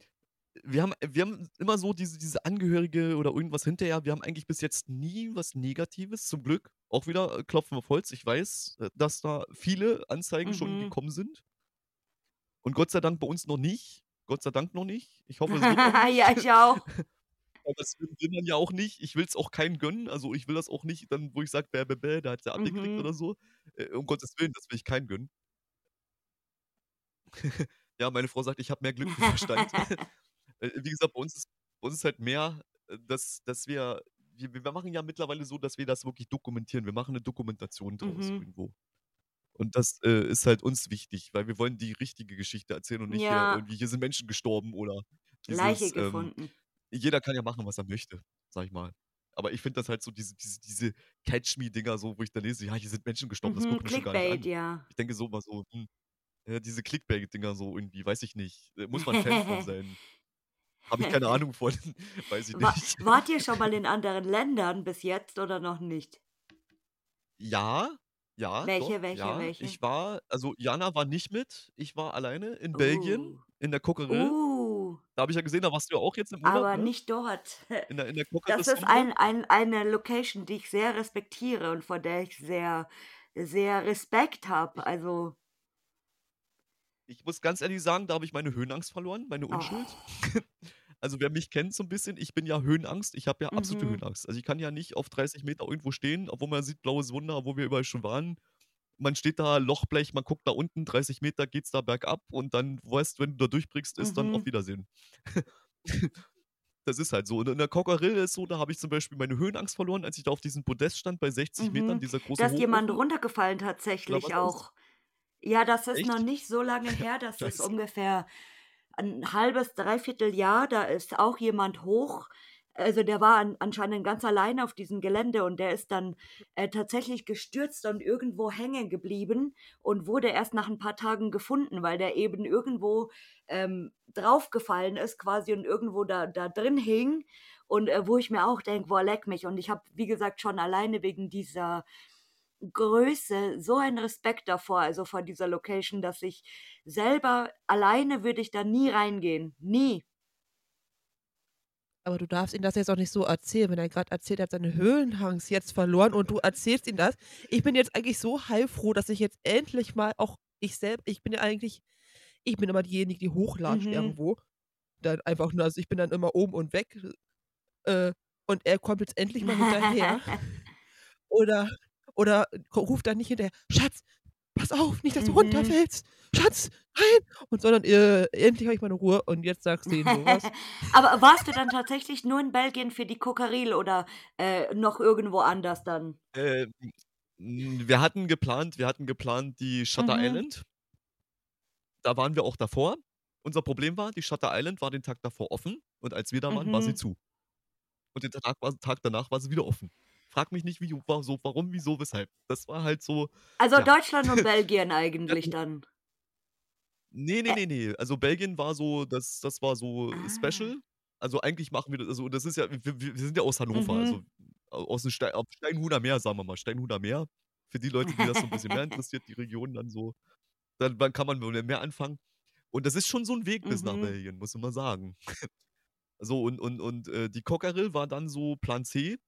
wir haben wir haben immer so diese diese Angehörige oder irgendwas hinterher wir haben eigentlich bis jetzt nie was Negatives, zum Glück. Auch wieder, äh, Klopfen auf Holz. Ich weiß, äh, dass da viele Anzeigen schon Mhm. gekommen sind. Und Gott sei Dank bei uns noch nicht. Gott sei Dank noch nicht. Ich hoffe, es wird nicht. Ja, ich auch. Das will will man ja auch nicht. Ich will's auch keinem gönnen. Also, ich will das auch nicht dann, wo ich sage: „Bäh, bäh, bäh, der hat's ja abgekriegt“ Mhm. oder so. Äh, um Gottes Willen, das will ich keinem gönnen. Ja, meine Frau sagt, ich habe mehr Glück wie Verstand. Äh, wie gesagt, bei uns ist bei uns ist halt mehr, äh, dass dass wir wir wir machen ja mittlerweile so, dass wir das wirklich dokumentieren. Wir machen 'ne Dokumentation draus Mhm. irgendwo. Und das, äh, ist halt uns wichtig, weil wir wollen die richtige Geschichte erzählen und nicht hier Ja. irgendwie: „Hier sind Menschen gestorben“ oder Leiche dieses, ähm gefunden. Jeder kann ja machen, was er möchte, sage ich mal. Aber ich finde das halt so diese diese diese Catch-me-Dinger so, wo ich da lese: „Ja, hier sind Menschen gestorben, das Mhm, gucken wir schon gar nicht Clickbait, an.“ ja. Ich denke so immer so: „Hm, ja, diese Clickbait-Dinger so irgendwie, weiß ich nicht. Äh, muss man Fan von sein. Habe ich keine Ahnung von, weiß ich nicht.“ wart ihr schon mal in anderen Ländern bis jetzt oder noch nicht? Ja, ja, Welche, doch, welche, ja. welche? Ich war also, Jana war nicht mit. Ich war alleine in Belgien, Oh. in der Cockerill. Uh. Da habe ich ja gesehen, da warst du ja auch jetzt im Urlaub, Aber ne? nicht dort. In der in der Das ist ein ein eine Location, die ich sehr respektiere und vor der ich sehr sehr Respekt habe. Ich Also ich muss ganz ehrlich sagen, da habe ich meine Höhenangst verloren, meine Unschuld. Oh. Also, wer mich kennt so 'n bisschen, ich bin ja Höhenangst. Ich habe ja absolute Mhm. Höhenangst. Also, ich kann ja nicht auf 30 Meter irgendwo stehen, obwohl man sieht blaues Wunder, wo wir überall schon waren. Man steht da, Lochblech, man guckt da unten, 30 Meter geht's da bergab und dann weißt, wenn du da durchbrichst, ist dann auf Mhm. Wiedersehen. Das ist halt so. Und in der Cockerill ist so, da habe ich zum Beispiel meine Höhenangst verloren, als ich da auf diesem Podest stand bei 60 Metern, Mhm. dieser Da große ist jemand runtergefallen Da tatsächlich das auch. Ja, das ist noch Echt? nicht so lange her. Das ist Scheiße. ungefähr 'n 1/2, 3/4 Jahr. Da ist auch jemand hoch also, der war an anscheinend ganz alleine auf diesem Gelände und der ist dann, äh, tatsächlich gestürzt und irgendwo hängen geblieben und wurde erst nach 'n paar Tagen gefunden, weil der eben irgendwo, ähm, draufgefallen ist quasi und irgendwo da da drin hing. Und, äh, wo ich mir auch denke: „Boah, leck mich.“ Und ich habe, wie gesagt, schon alleine wegen dieser Größe so einen Respekt davor, also, vor dieser Location, dass ich selber alleine würde ich da nie reingehen, nie. Aber du darfst ihm das jetzt auch nicht so erzählen, wenn er grad erzählt, er hat seine Höhenangst jetzt verloren und du erzählst ihm das. Ich bin jetzt eigentlich so heilfroh, dass ich jetzt endlich mal auch ich selb ich bin ja eigentlich ich bin immer diejenige, die hochlatscht Mhm. irgendwo. Dann einfach nur also, ich bin dann immer oben und weg, äh, und er kommt jetzt endlich mal hinterher. Oder oder ruft dann nicht hinterher: „Schatz, pass auf, nicht, dass du Mhm. runterfällst. Schatz, nein!“ Und sondern, äh, endlich habe ich meine Ruhe und jetzt sagst du ihm so was. Aber warst du dann tatsächlich nur in Belgien für die Cockerill oder, äh, noch irgendwo anders dann? Hm, wir hatten geplant wir hatten geplant die Shutter Mhm. Island. Da waren wir auch davor. Unser Problem war, die Shutter Island war den Tag davor offen und als wir da waren, war sie Mhm. zu. Und den Tag war Tag danach war sie wieder offen. Frage mich nicht, wie so warum, wieso, weshalb. Das war halt so Also, ja. Deutschland und Belgien eigentlich dann? Ne, ne, Ä ne, ne. Also, Belgien war so das das war so Ah. special. Also, eigentlich machen wir das also, das ist ja wir wir sind ja aus Hannover, also, Mhm. au aus dem Stei am Steinhuder Meer, sagen wir mal, Steinhuder Meer. Für die Leute, die das so 'n bisschen mehr interessiert, die Region dann so, dann dann kann man mehr anfangen. Und das ist schon so 'n Weg bis nach Mhm. Belgien, muss man mal sagen. So und und und, äh, die Cockerill war dann so Plan C.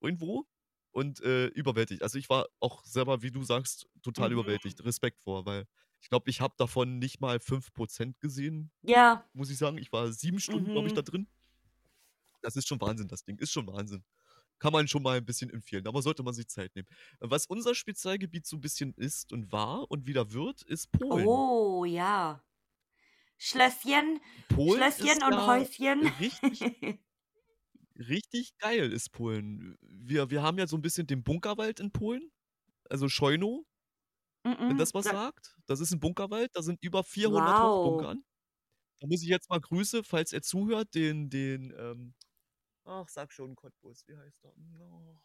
irgendwo und äh, überwältigt. Also ich war auch selber, wie du sagst, total Mhm. überwältigt. Respekt vor, weil ich glaube, ich habe davon nicht mal 5% gesehen, Ja. muss ich sagen. Ich war sieben Stunden, glaube ich, da Mhm. drin. Das ist schon Wahnsinn, das Ding. Ist schon Wahnsinn. Kann man schon mal ein bisschen empfehlen, aber sollte man sich Zeit nehmen. Was unser Spezialgebiet so ein bisschen ist und war und wieder wird, ist Polen. Oh, ja. Schlösschen, Polen Schlösschen und ja Häuschen. richtig richtig geil ist Polen. Wir wir haben ja so ein bisschen den Bunkerwald in Polen, also Scheunau, wenn Mhm, das was sa sagt. Das ist 'n Bunkerwald, da sind über 400 Hochbunker Wow. an. Da muss ich jetzt mal Grüße, falls er zuhört, den den, ähm ach, sag schon, Cottbus, wie heißt er? Oh.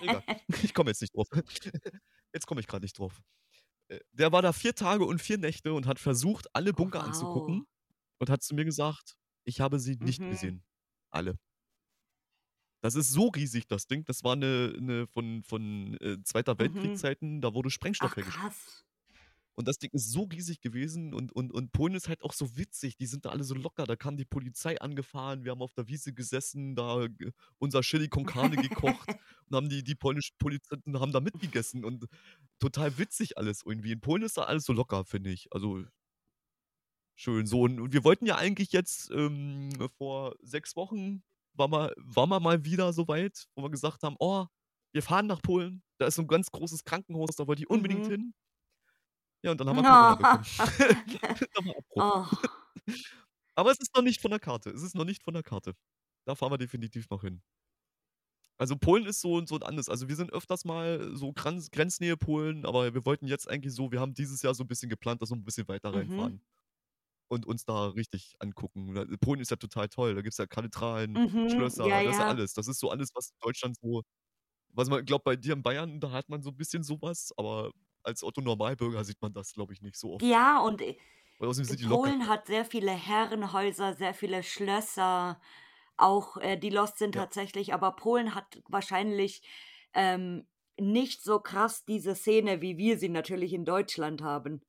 Egal. Ich komme jetzt nicht drauf. Jetzt komme ich grad nicht drauf. Äh, der war da 4 Tage und 4 Nächte und hat versucht, alle Bunker wow. anzugucken und hat zu mir gesagt: „Ich habe sie nicht Mhm. gesehen. Alle.“ Das ist so riesig, das Ding. Das war 'ne 'ne von von, äh, Zweiter Mhm. Weltkriegszeiten, da wurde Sprengstoff Ach, hergestellt. krass. Und das Ding ist so riesig gewesen und und und Polen ist halt auch so witzig. Die sind da alle so locker. Da kam die Polizei angefahren, wir haben auf der Wiese gesessen, da unser Chili con Carne gekocht und haben die die polnischen Polizisten haben da mitgegessen und total witzig alles irgendwie. In Polen ist da alles so locker, finde ich. Also schön so. Und und wir wollten ja eigentlich jetzt, ähm, vor 6 Wochen waren wir waren wir mal wieder so weit, wo wir gesagt haben: „Oh, wir fahren nach Polen. Da ist so 'n ganz großes Krankenhaus, da wollte ich unbedingt Mhm. hin.“ Ja, und dann haben wir Corona Abbruch. Och. Aber es ist noch nicht von der Karte. Es ist noch nicht von der Karte. Da fahren wir definitiv noch hin. Also, Polen ist so 'n so 'n anderes also, wir sind öfters mal so Granz Grenznähe Polen, aber wir wollten jetzt eigentlich so wir haben dieses Jahr so 'n bisschen geplant, dass wir 'n bisschen weiter Mhm. Und uns da richtig angucken. Polen ist ja total toll. Da gibt's ja Kathedralen, Mhm. Schlösser, Ja, das ist ja ja. alles. Das ist so alles, was Deutschland so was man glaube, bei dir in Bayern, da hat man so 'n bisschen so was, aber als Otto Normalbürger sieht man das, glaube ich, nicht so oft. Ja, und, äh, locker. Polen hat sehr viele Herrenhäuser, sehr viele Schlösser. Auch, äh, die Lost sind Ja. tatsächlich aber Polen hat wahrscheinlich, ähm, nicht so krass diese Szene, wie wir sie natürlich in Deutschland haben.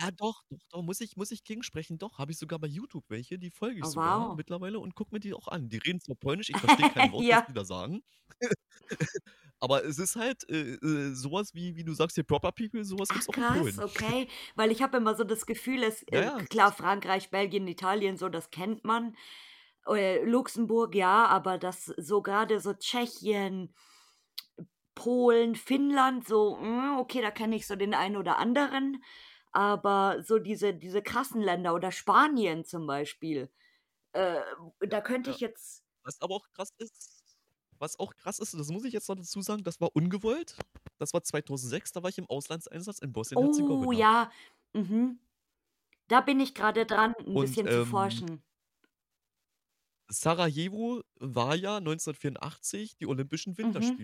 Ja, doch, doch, doch, muss ich muss ich gegensprechen. Doch, habe ich sogar bei YouTube welche, die folge ich Oh, sogar wow. mittlerweile und gucke mir die auch an. Die reden zwar Polnisch, ich verstehe kein Wort, was Ja. die da sagen. Aber es ist halt, äh, äh, so was wie wie du sagst hier Proper People, so was Ach gibt's auch in krass, Polen. okay. Weil ich habe immer so das Gefühl, es Ja, äh, ja, klar, es Frankreich, Belgien, Italien, so, das kennt man. Äh, Luxemburg, ja, aber das so grade so Tschechien, Polen, Finnland, so, hm, okay, da kenne ich so den einen oder anderen. Aber so diese diese krassen Länder oder Spanien zum Beispiel, äh, da könnte ja. ich jetzt Was aber auch krass ist was auch krass ist, das muss ich jetzt noch dazu sagen, das war ungewollt. Das war 2006, da war ich im Auslandseinsatz in Oh, Bosnien-Herzegowina. ja, mhm. Da bin ich grade dran, 'n Und, bisschen zu ähm forschen. Sarajevo war ja 1984 die Olympischen Mhm.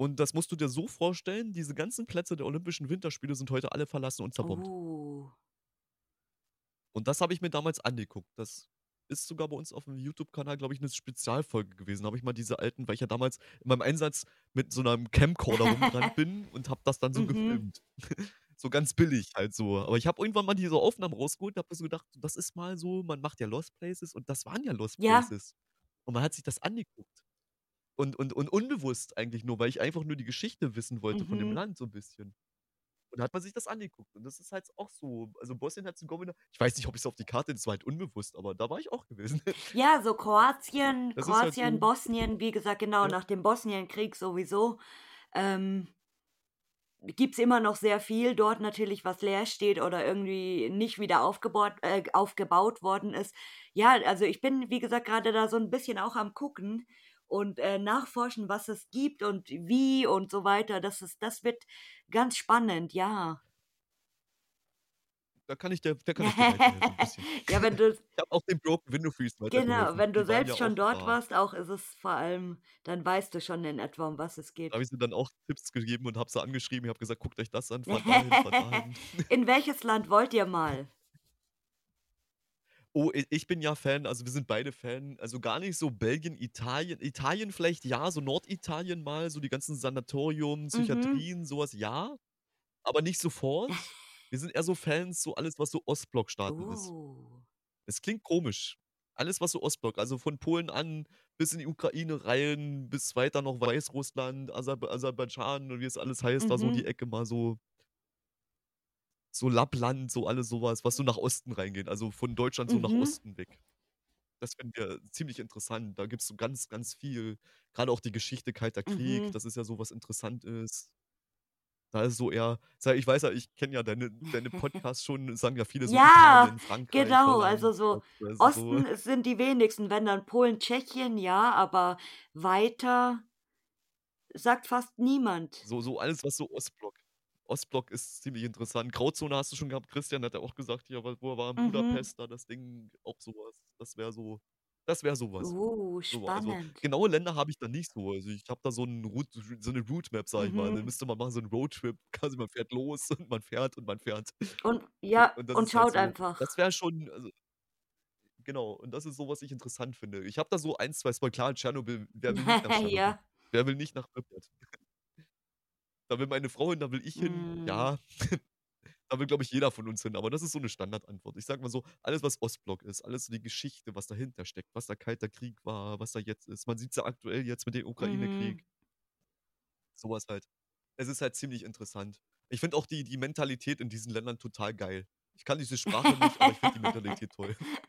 Und das musst du dir so vorstellen, diese ganzen Plätze der Olympischen Winterspiele sind heute alle verlassen und zerbombt. Oh. Und das habe ich mir damals angeguckt. Das ist sogar bei uns auf'm YouTube-Kanal, glaube ich, 'ne Spezialfolge gewesen. Da habe ich mal diese alten weil ich ja damals in meinem Einsatz mit so 'nem Camcorder rumgerannt bin und habe das dann so Mhm. gefilmt. So ganz billig halt so. Aber ich habe irgendwann mal diese Aufnahmen rausgeholt und habe so gedacht, das ist mal so man macht ja Lost Places und das waren ja Lost Ja. Places. Und man hat sich das angeguckt. Und und und unbewusst eigentlich nur, weil ich einfach nur die Geschichte wissen wollte von dem Mhm. Land so 'n bisschen. Und da hat man sich das angeguckt. Und das ist halt auch so also Bosnien-Herzegowina ich weiß nicht, ob ich's auf die Karte das war halt unbewusst, aber da war ich auch gewesen. Ja, so Kroatien Das halt Kroatien, so Bosnien, wie gesagt, genau, Ja. nach dem Bosnienkrieg sowieso, ähm gibt's immer noch sehr viel dort natürlich, was leer steht oder irgendwie nicht wieder aufgebaut äh, aufgebaut worden ist. Ja, also, ich bin, wie gesagt, grade da so 'n bisschen auch am Gucken und, äh, nachforschen, was es gibt und wie und so weiter. Das ist das wird ganz spannend, ja. Da kann ich dir da kann ich dir. Ja, wenn du Ich habe auch den Broken Window Freeze Genau, wenn du Die selbst ja schon dort da. warst, auch ist es vor allem dann weißt du schon in etwa, um was es Da geht. habe ich sie dann auch Tipps gegeben und habe sie angeschrieben. Ich habe gesagt: „Guckt euch das an, fahrt dahin, fahrt dahin.“ In welches Land wollt ihr mal? Oh, ich bin ja Fan also, wir sind beide Fan also, gar nicht so Belgien, Italien Italien vielleicht ja, so Norditalien mal, so die ganzen Sanatorien, Mhm. Psychiatrien, so was ja, aber nicht sofort. Wir sind eher so Fans, so alles, was so Ostblockstaaten ist. Oh. Es klingt komisch, Alles, was so Ostblock, also von Polen an bis in die Ukraine rein, bis weiter noch Weißrussland, Aser Aserbaidschan und wie es alles heißt, da so die Mhm. Ecke mal so so Lappland, so alles sowas, was so nach Osten reingeht, also von Deutschland so nach Mhm. Osten weg. Das finden wir ziemlich interessant. Da gibt's so ganz, ganz viel grade auch die Geschichte Kalter Krieg, Mhm. das ist ja so was Interessantes. Da ist so eher ich weiß ja, ich kenne ja deine deine Podcasts schon, sagen ja viele so Ja, Italien, Frankreich, genau. Also so das ist so Osten es sind die wenigsten, wenn dann Polen, Tschechien, ja, aber weiter sagt fast niemand. So so alles, was so Ostblock Ostblock ist ziemlich interessant. Grauzone hast du schon gehabt, Christian hat ja auch gesagt hier, wo er war in Mhm. Budapest, da das Ding, auch so was. Das wäre so das wäre so was. Oh, So, also spannend. genaue Länder habe ich da nicht so. Also, ich habe da so 'n Route so 'ne Route Map, sage ich mal. Dann Mhm. müsste man machen, so 'n Roadtrip. Quasi man fährt los und man fährt und man fährt. Und ja, Und und halt schaut so einfach. das wäre schon also genau, und das ist so, was ich interessant finde. Ich habe da so 1, 2 Spots klar, Tschernobyl, wer will nicht nach Tschernobyl? Ja. Wer will nicht nach Pripyat? Da will meine Frau hin, da will ich hin. Mhm. Ja, da will, glaube ich, jeder von uns hin, aber das ist so 'ne Standardantwort. Ich sage mal so, alles, was Ostblock ist, alles so die Geschichte, was dahinter steckt, was da Kalter Krieg war, was da jetzt ist. Man sieht's ja aktuell jetzt mit dem Ukraine-Krieg. Mhm. So was halt. Es ist halt ziemlich interessant. Ich finde auch die die Mentalität in diesen Ländern total geil. Ich kann diese Sprache nicht, aber ich finde die Mentalität toll.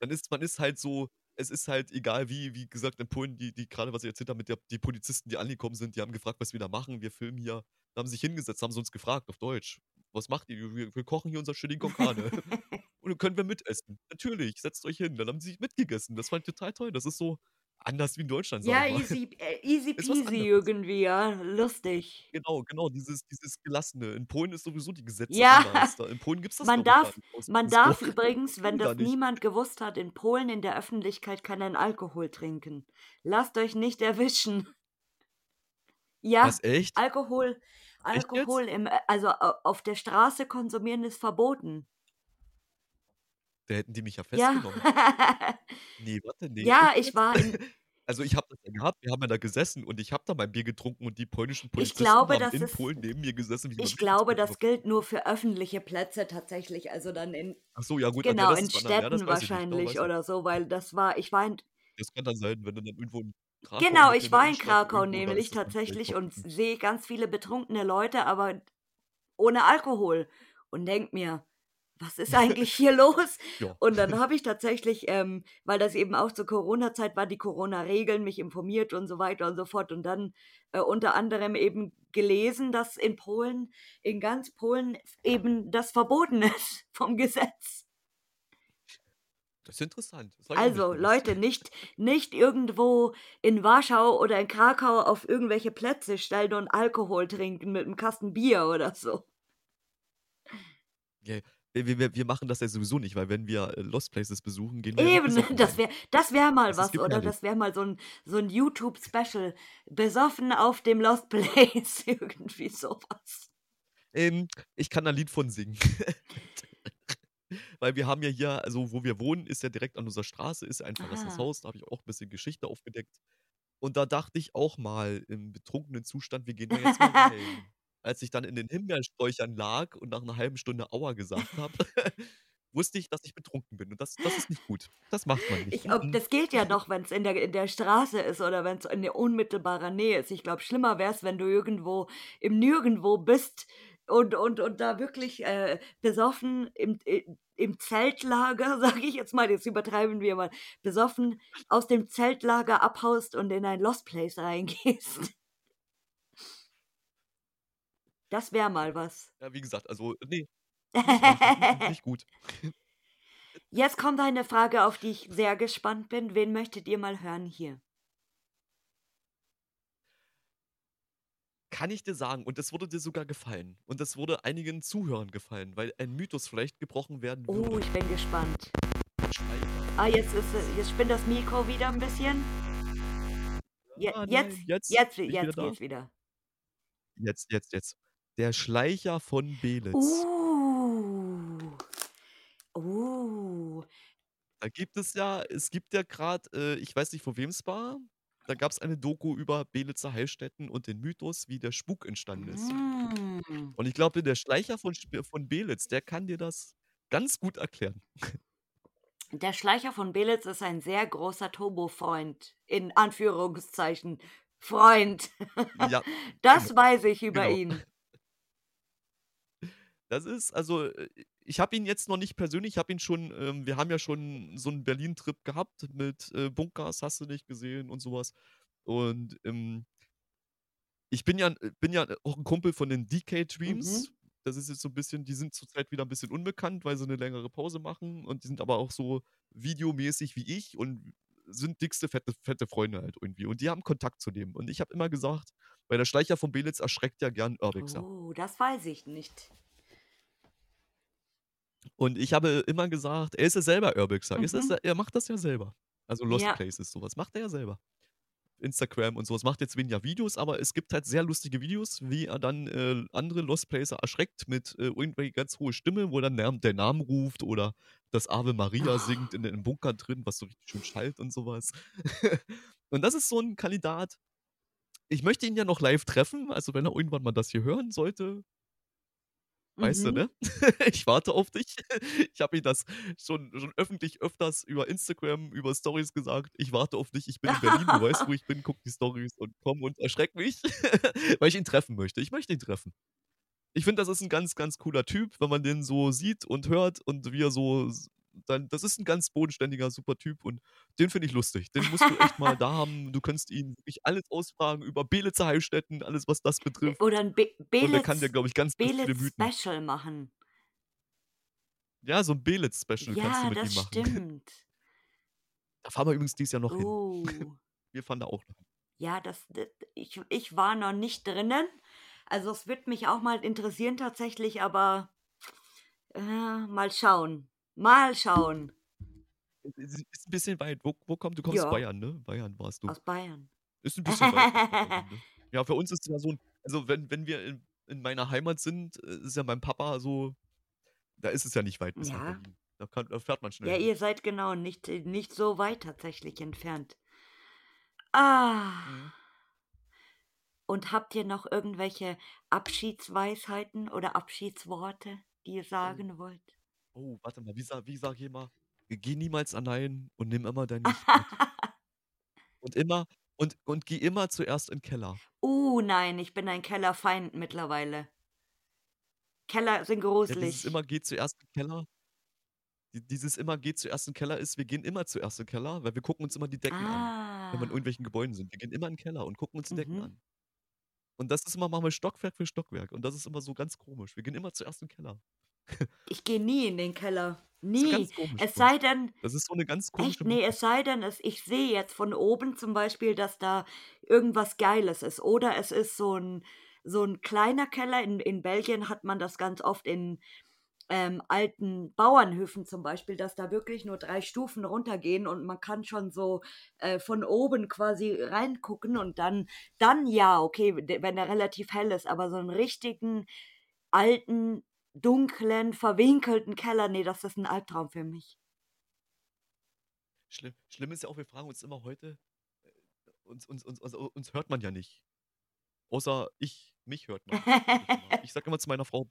Dann ist man ist halt so es ist halt egal wie wie gesagt, in Polen, die die grade was ich erzählt habe mit der die Polizisten, die angekommen sind, die haben gefragt, was wir da machen. Wir filmen hier. Haben sich hingesetzt, haben sie uns gefragt auf Deutsch: „Was macht ihr?“ „Wir wir kochen hier unser Chili con Carne.“ „Und dann können wir mitessen.“ „Natürlich, setzt euch hin.“ Dann haben sie mitgegessen. Das fand ich total toll. Das ist so anders wie in Deutschland, Ja, easy äh, easy peasy irgendwie, ja, lustig. Genau, genau, dieses dieses Gelassene. In Polen ist sowieso die Gesetze Ja, anders. In Polen gibt's das, man darf man darf übrigens, wenn das niemand gewusst hat, in Polen in der Öffentlichkeit keinen Alkohol trinken. Lasst euch nicht erwischen. Ja, Was, echt? Alkohol Echt? Alkohol im äh, also au auf der Straße konsumieren ist verboten. Da hätten die mich ja Ja. festgenommen. Ne, warte, ne, Ja, ich war in Also, ich habe das ja gehabt. Wir haben ja da gesessen und ich habe da mein Bier getrunken und die polnischen Ich Polizisten glaube, haben in ist Polen neben mir gesessen, ich glaube, das gilt nur für öffentliche Plätze tatsächlich, also dann in Ach so, ja gut, genau, in. Ja, Städten weiß ich nicht. Da weiß wahrscheinlich ich oder so, weil das war ich war in Das kann dann sein, wenn du dann irgendwo in Krakau Genau, ich war in Krakau nämlich dann tatsächlich und sehe ganz viele betrunkene Leute, aber ohne Alkohol und denke mir: „Was ist eigentlich hier los?“ Ja. Und dann habe ich tatsächlich, ähm, weil das eben auch zur Corona-Zeit war, die Corona-Regeln, mich informiert und so weiter und so fort und dann, äh, unter anderem eben gelesen, dass in Polen in ganz Polen eben das verboten ist vom Gesetz. Das ist interessant. Das nicht Also, gewusst. Leute, nicht nicht irgendwo in Warschau oder in Krakau auf irgendwelche Plätze stellen und Alkohol trinken mit 'm Kasten Bier oder so. Ja, wir wir wir machen das ja sowieso nicht, weil wenn wir, äh, Lost Places besuchen, gehen wir Eben, das wäre das wäre mal Das was, oder? Das wäre mal so 'n so 'n YouTube-Special. Besoffen auf dem Lost Place, irgendwie so was. Ähm, ich kann da 'n Lied von singen. Weil wir haben ja hier also, wo wir wohnen, ist ja direkt an unserer Straße ist ja ein verlassenes Ah. Haus. Da habe ich auch 'n bisschen Geschichte aufgedeckt. Und da dachte ich auch mal im betrunkenen Zustand: „Wir gehen da jetzt mal rein.“ Als ich dann in den Himbeersträuchern lag und nach 'ner halben Stunde „Aua“ gesagt habe, wusste ich, dass ich betrunken bin und das das ist nicht gut. Das macht man nicht. Ich ob Mm-mm. das gilt ja noch, wenn's in der in der Straße ist oder wenn's in der unmittelbarer Nähe ist. Ich glaube, schlimmer wär's, wenn du irgendwo im Nirgendwo bist und und und da wirklich, äh, besoffen im i im Zeltlager, sage ich jetzt mal, jetzt übertreiben wir mal, besoffen aus dem Zeltlager abhaust und in ein Lost Place reingehst. Das wäre mal was. Ja, wie gesagt, also, ne, nicht gut. Jetzt kommt eine Frage, auf die ich sehr gespannt bin. Wen möchtet ihr mal hören hier? Kann ich dir sagen und das würde dir sogar gefallen. Und das würde einigen Zuhörern gefallen, weil ein Mythos vielleicht gebrochen werden Oh, würde. ich bin gespannt. Ah, jetzt ist jetzt spinnt das Mikro wieder 'n bisschen. Je Ah, jetzt nein, jetzt jetzt jetzt geht's wieder. Jetzt, jetzt, jetzt. Der Schleicher von Belitz. Uh. Uh. Da gibt es ja es gibt ja grad, äh ich weiß nicht, von wem es war. Da gab's eine Doku über Belitzer Heilstätten und den Mythos, wie der Spuk entstanden ist. Hm. Und ich glaube, der Schleicher von von Belitz, der kann dir das ganz gut erklären. Der Schleicher von Belitz ist ein sehr großer Turbo-Freund. In Anführungszeichen. Freund. Ja, Das genau. weiß ich über Genau. ihn. Das ist, also, äh, ich habe ihn jetzt noch nicht persönlich, ich habe ihn schon, ähm, wir haben ja schon so einen Berlin-Trip gehabt mit äh, Bunkers, hast du nicht gesehen und sowas. Und ähm, ich bin ja, äh, bin ja auch ein Kumpel von den DK Mhm. Dreams. Das ist jetzt so ein bisschen, die sind zurzeit wieder ein bisschen unbekannt, weil sie eine längere Pause machen. Und die sind aber auch so videomäßig wie ich und sind dickste, fette, fette Freunde halt irgendwie. Und die haben Kontakt zu dem. Und ich habe immer gesagt, weil der Schleicher von Belitz erschreckt ja gern Urbixer. Oh, das weiß ich nicht. Und ich habe immer gesagt, er ist ja selber Urbixer. Er, ist Mhm. ja, er macht das ja selber. Also Lost Ja. Places, sowas macht er ja selber. Instagram und sowas macht jetzt weniger Videos, aber es gibt halt sehr lustige Videos, wie er dann äh, andere Lost Placer erschreckt mit äh, irgendwie ganz hohe Stimme, wo dann der, der Namen ruft oder das Ave Maria singt in einem Bunker drin, was so richtig schön schallt und sowas. und das ist so ein Kandidat. Ich möchte ihn ja noch live treffen, also wenn er irgendwann mal das hier hören sollte, Weißt du, Mhm. ne? Ich warte auf dich. Ich habe ihm das schon, schon öffentlich öfters über Instagram, über Stories gesagt. Ich warte auf dich. Ich bin in Berlin. Du weißt, wo ich bin. Guck die Stories und komm und erschreck mich, weil ich ihn treffen möchte. Ich möchte ihn treffen. Ich finde, das ist ein ganz, ganz cooler Typ, wenn man den so sieht und hört und wie er so. s- Dann, das ist ein ganz bodenständiger, super Typ und den finde ich lustig. Den musst du echt mal da haben. Du kannst ihn wirklich alles ausfragen über Belitzer Heilstätten, alles, was das betrifft. Oder ein Be Und er kann dir, Belitz, glaube ich, ganz, ganz viele Belitz Mythen Special machen. Ja, so ein Belitz-Special kannst du Ja, mit ihm das machen. stimmt. Da fahren wir übrigens dieses Jahr noch hin. Oh. Wir fahren da auch noch hin. Ja, das, das ich, ich war noch nicht drinnen. Also es wird mich auch mal interessieren tatsächlich, aber äh, mal schauen. Mal schauen. Es Ist ein bisschen weit. Wo, wo kommt, du kommst aus Ja, Bayern, ne? Bayern warst du. aus Bayern. Ist ein bisschen weit ne? Ja, für uns ist ja so ein, also wenn, wenn wir in, in meiner Heimat sind, äh, ist ja mein Papa so, da ist es ja nicht weit bis nach Ja. Berlin. Da, kann, da fährt man schnell Ja, ihr seid genau nicht, nicht so weit tatsächlich entfernt. Ah. Mhm. Und habt ihr noch irgendwelche Abschiedsweisheiten oder Abschiedsworte, die ihr Oh, sagen wollt? Oh, warte mal, wie, sag, wie sag ich immer? Geh niemals allein und nimm immer dein Licht mit. Und immer, und, und geh immer zuerst in den Keller. uh, nein, ich bin ein Kellerfeind mittlerweile. Keller sind Ja, dieses gruselig. immer geht zuerst im Keller. die- Dieses immer geht zuerst im Keller ist, wir gehen immer zuerst im Keller, weil wir gucken uns immer die Decken an, wenn wir in Ah. irgendwelchen Gebäuden sind. Wir gehen immer in den Keller und gucken uns die Decken Mhm. an. Und das ist immer, machen wir Stockwerk für Stockwerk. Und das ist immer so ganz komisch. Wir gehen immer zuerst im Keller. Ich gehe nie in den Keller. Nie. Es sei denn, Das ist so eine ganz echt, komische nee, Mache. es sei denn, es, ich sehe jetzt von oben zum Beispiel, dass da irgendwas Geiles ist. Oder es ist so ein, so ein kleiner Keller. In, in Belgien hat man das ganz oft in ähm, alten Bauernhöfen zum Beispiel, dass da wirklich nur drei Stufen runtergehen und man kann schon so äh, von oben quasi reingucken und dann, dann ja, okay, wenn er relativ hell ist, aber so einen richtigen alten, dunklen, verwinkelten Keller, nee, das ist ein Albtraum für mich. Schlimm, schlimm ist ja auch, wir fragen uns immer heute, äh, uns, uns, uns, also uns hört man ja nicht. Außer ich, mich hört man. ich sag immer zu meiner Frau,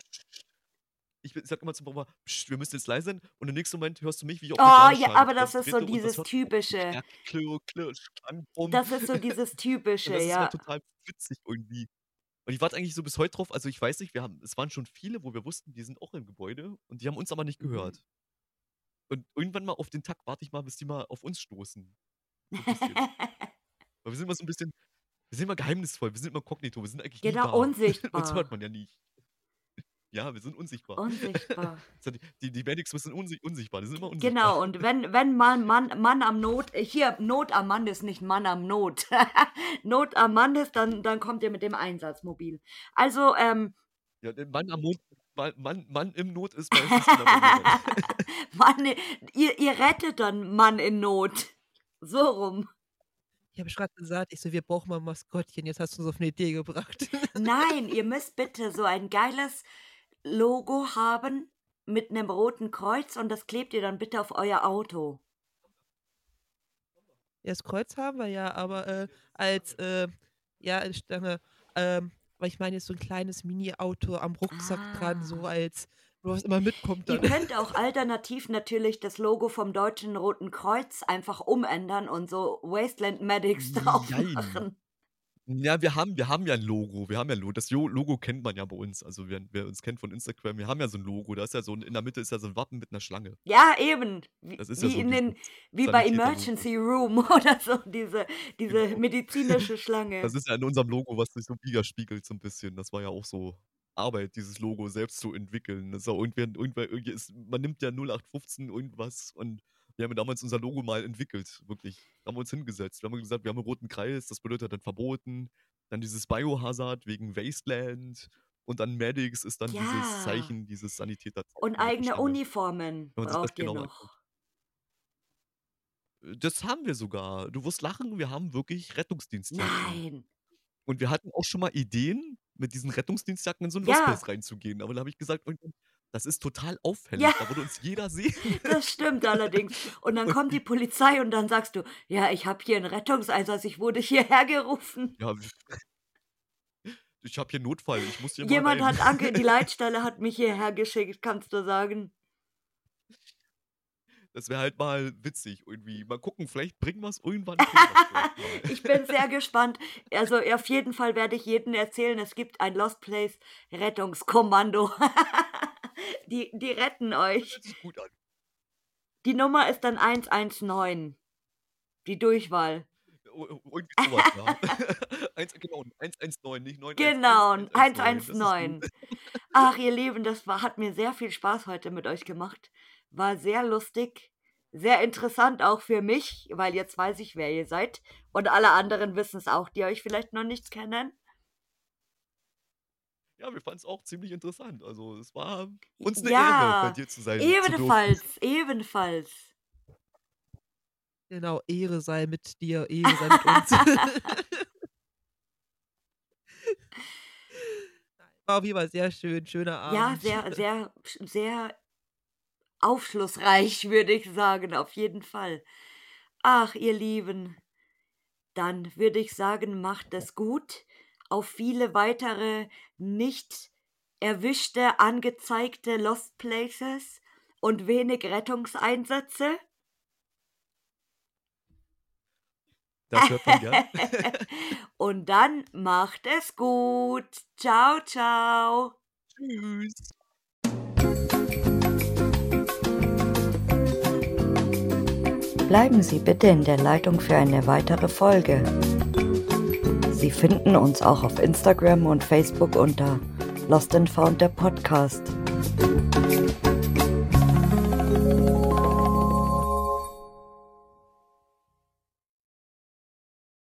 ich sag immer zu meiner Frau, "Psst, wir müssen jetzt leise sein. Und im nächsten Moment hörst du mich, wie ich auf Oh, ja, aber das ist so das dieses typische. Klirr, klirr. Das ist so dieses typische, das ist ja. total witzig irgendwie. Und ich warte eigentlich so bis heute drauf, also ich weiß nicht, wir haben, es waren schon viele, wo wir wussten, die sind auch im Gebäude und die haben uns aber nicht Mhm. gehört. Und irgendwann mal auf den Tag warte ich mal, bis die mal auf uns stoßen. So. Weil wir sind immer so ein bisschen, wir sind immer geheimnisvoll, wir sind immer kognito, wir sind eigentlich Genau, da. Uns hört unsichtbar. man ja nie. Ja, wir sind unsichtbar. Unsichtbar. Die, die, Medics sind unsi unsichtbar, die sind immer unsichtbar. Genau, und wenn, wenn man Mann, Mann am Not, äh, hier, Not am Mann ist nicht Mann am Not. Not am Mann ist, dann, dann kommt ihr mit dem Einsatzmobil. Also, ähm, Ja, der Mann am Mond, Mann, Mann, Mann im Not ist bei. Mann, ihr, ihr rettet dann Mann in Not. So rum. Ich habe gerade gesagt, ich so, wir brauchen mal ein Maskottchen. Jetzt hast du uns auf eine Idee gebracht. Nein, ihr müsst bitte so ein geiles Logo haben mit einem roten Kreuz und das klebt ihr dann bitte auf euer Auto. Ja, das Kreuz haben wir ja, aber äh, als, äh, ja, ich denke, ähm, weil ich meine, jetzt so ein kleines Mini-Auto am Rucksack dran, so Ah. als was immer mitkommt Ihr dann. könnt auch alternativ natürlich das Logo vom Deutschen Roten Kreuz einfach umändern und so Wasteland Medics drauf machen. Ja, wir haben, wir haben ja ein Logo. Wir haben ja ein Logo. Das Jo- Logo kennt man ja bei uns. Also wer, wer uns kennt von Instagram, wir haben ja so ein Logo. Da ist ja so ein, in der Mitte ist ja so ein Wappen mit einer Schlange. Ja, eben. Wie, Das ist ja wie so in den, wie bei. Emergency Room oder so, diese, diese Genau. medizinische Schlange. Das ist ja in unserem Logo, was sich so widerspiegelt so ein bisschen. Das war ja auch so Arbeit, dieses Logo selbst zu entwickeln. Das ist ja irgendwer, irgendwer, ist, man nimmt ja 0815 irgendwas und wir haben ja damals unser Logo mal entwickelt, wirklich. Da haben wir uns hingesetzt. Wir haben gesagt, wir haben einen roten Kreis, das bedeutet dann verboten. Dann dieses Biohazard wegen Wasteland. Und dann Medics ist dann Ja. dieses Zeichen, dieses Sanitäter. Und eigene Uniformen braucht ihr genau noch. anguckt. Das haben wir sogar. Du wirst lachen, wir haben wirklich Rettungsdienstjacken. Nein. Und wir hatten auch schon mal Ideen, mit diesen Rettungsdienstjacken in so ein Ja. Lost Place reinzugehen. Aber da habe ich gesagt, das ist total auffällig. Ja. Da würde uns jeder sehen. Das stimmt allerdings. Und dann kommt die Polizei und dann sagst du, ja, ich habe hier einen Rettungseinsatz, ich wurde hierher gerufen. Ja, ich habe hier Notfall, ich muss Jemand rein. hat Anke, die Leitstelle hat mich hierher geschickt, kannst du sagen. Das wäre halt mal witzig irgendwie. Mal gucken, vielleicht bringen wir es irgendwann. bringen wir's vielleicht mal. Ich bin sehr gespannt. Also auf jeden Fall werde ich jedem erzählen, es gibt ein Lost Place Rettungskommando. Die, die retten euch. Sich gut an. Die Nummer ist dann 119. Die Durchwahl. Irgendwie sowas, ja. Eins, genau, 119, nicht 911. Genau, 119. Das ist 119. gut. Ach, ihr Lieben, das war, hat mir sehr viel Spaß heute mit euch gemacht. War sehr lustig, sehr interessant auch für mich, weil jetzt weiß ich, wer ihr seid. Und alle anderen wissen es auch, die euch vielleicht noch nicht kennen. Ja, wir fanden es auch ziemlich interessant. Also, es war uns eine Ja, Ehre, bei dir zu sein. zu. Ebenfalls, ebenfalls. Genau, Ehre sei mit dir, Ehre sei mit uns. War auf jeden Fall sehr schön, schöner Abend. Ja, sehr, sehr, sehr aufschlussreich, würde ich sagen, auf jeden Fall. Ach, ihr Lieben, dann würde ich sagen, macht es gut. Auf viele weitere nicht erwischte, angezeigte Lost Places und wenig Rettungseinsätze. Das hört man gern. und dann macht es gut. Ciao, ciao. Tschüss. Bleiben Sie bitte in der Leitung für eine weitere Folge. Sie finden uns auch auf Instagram und Facebook unter Lost and Found der Podcast.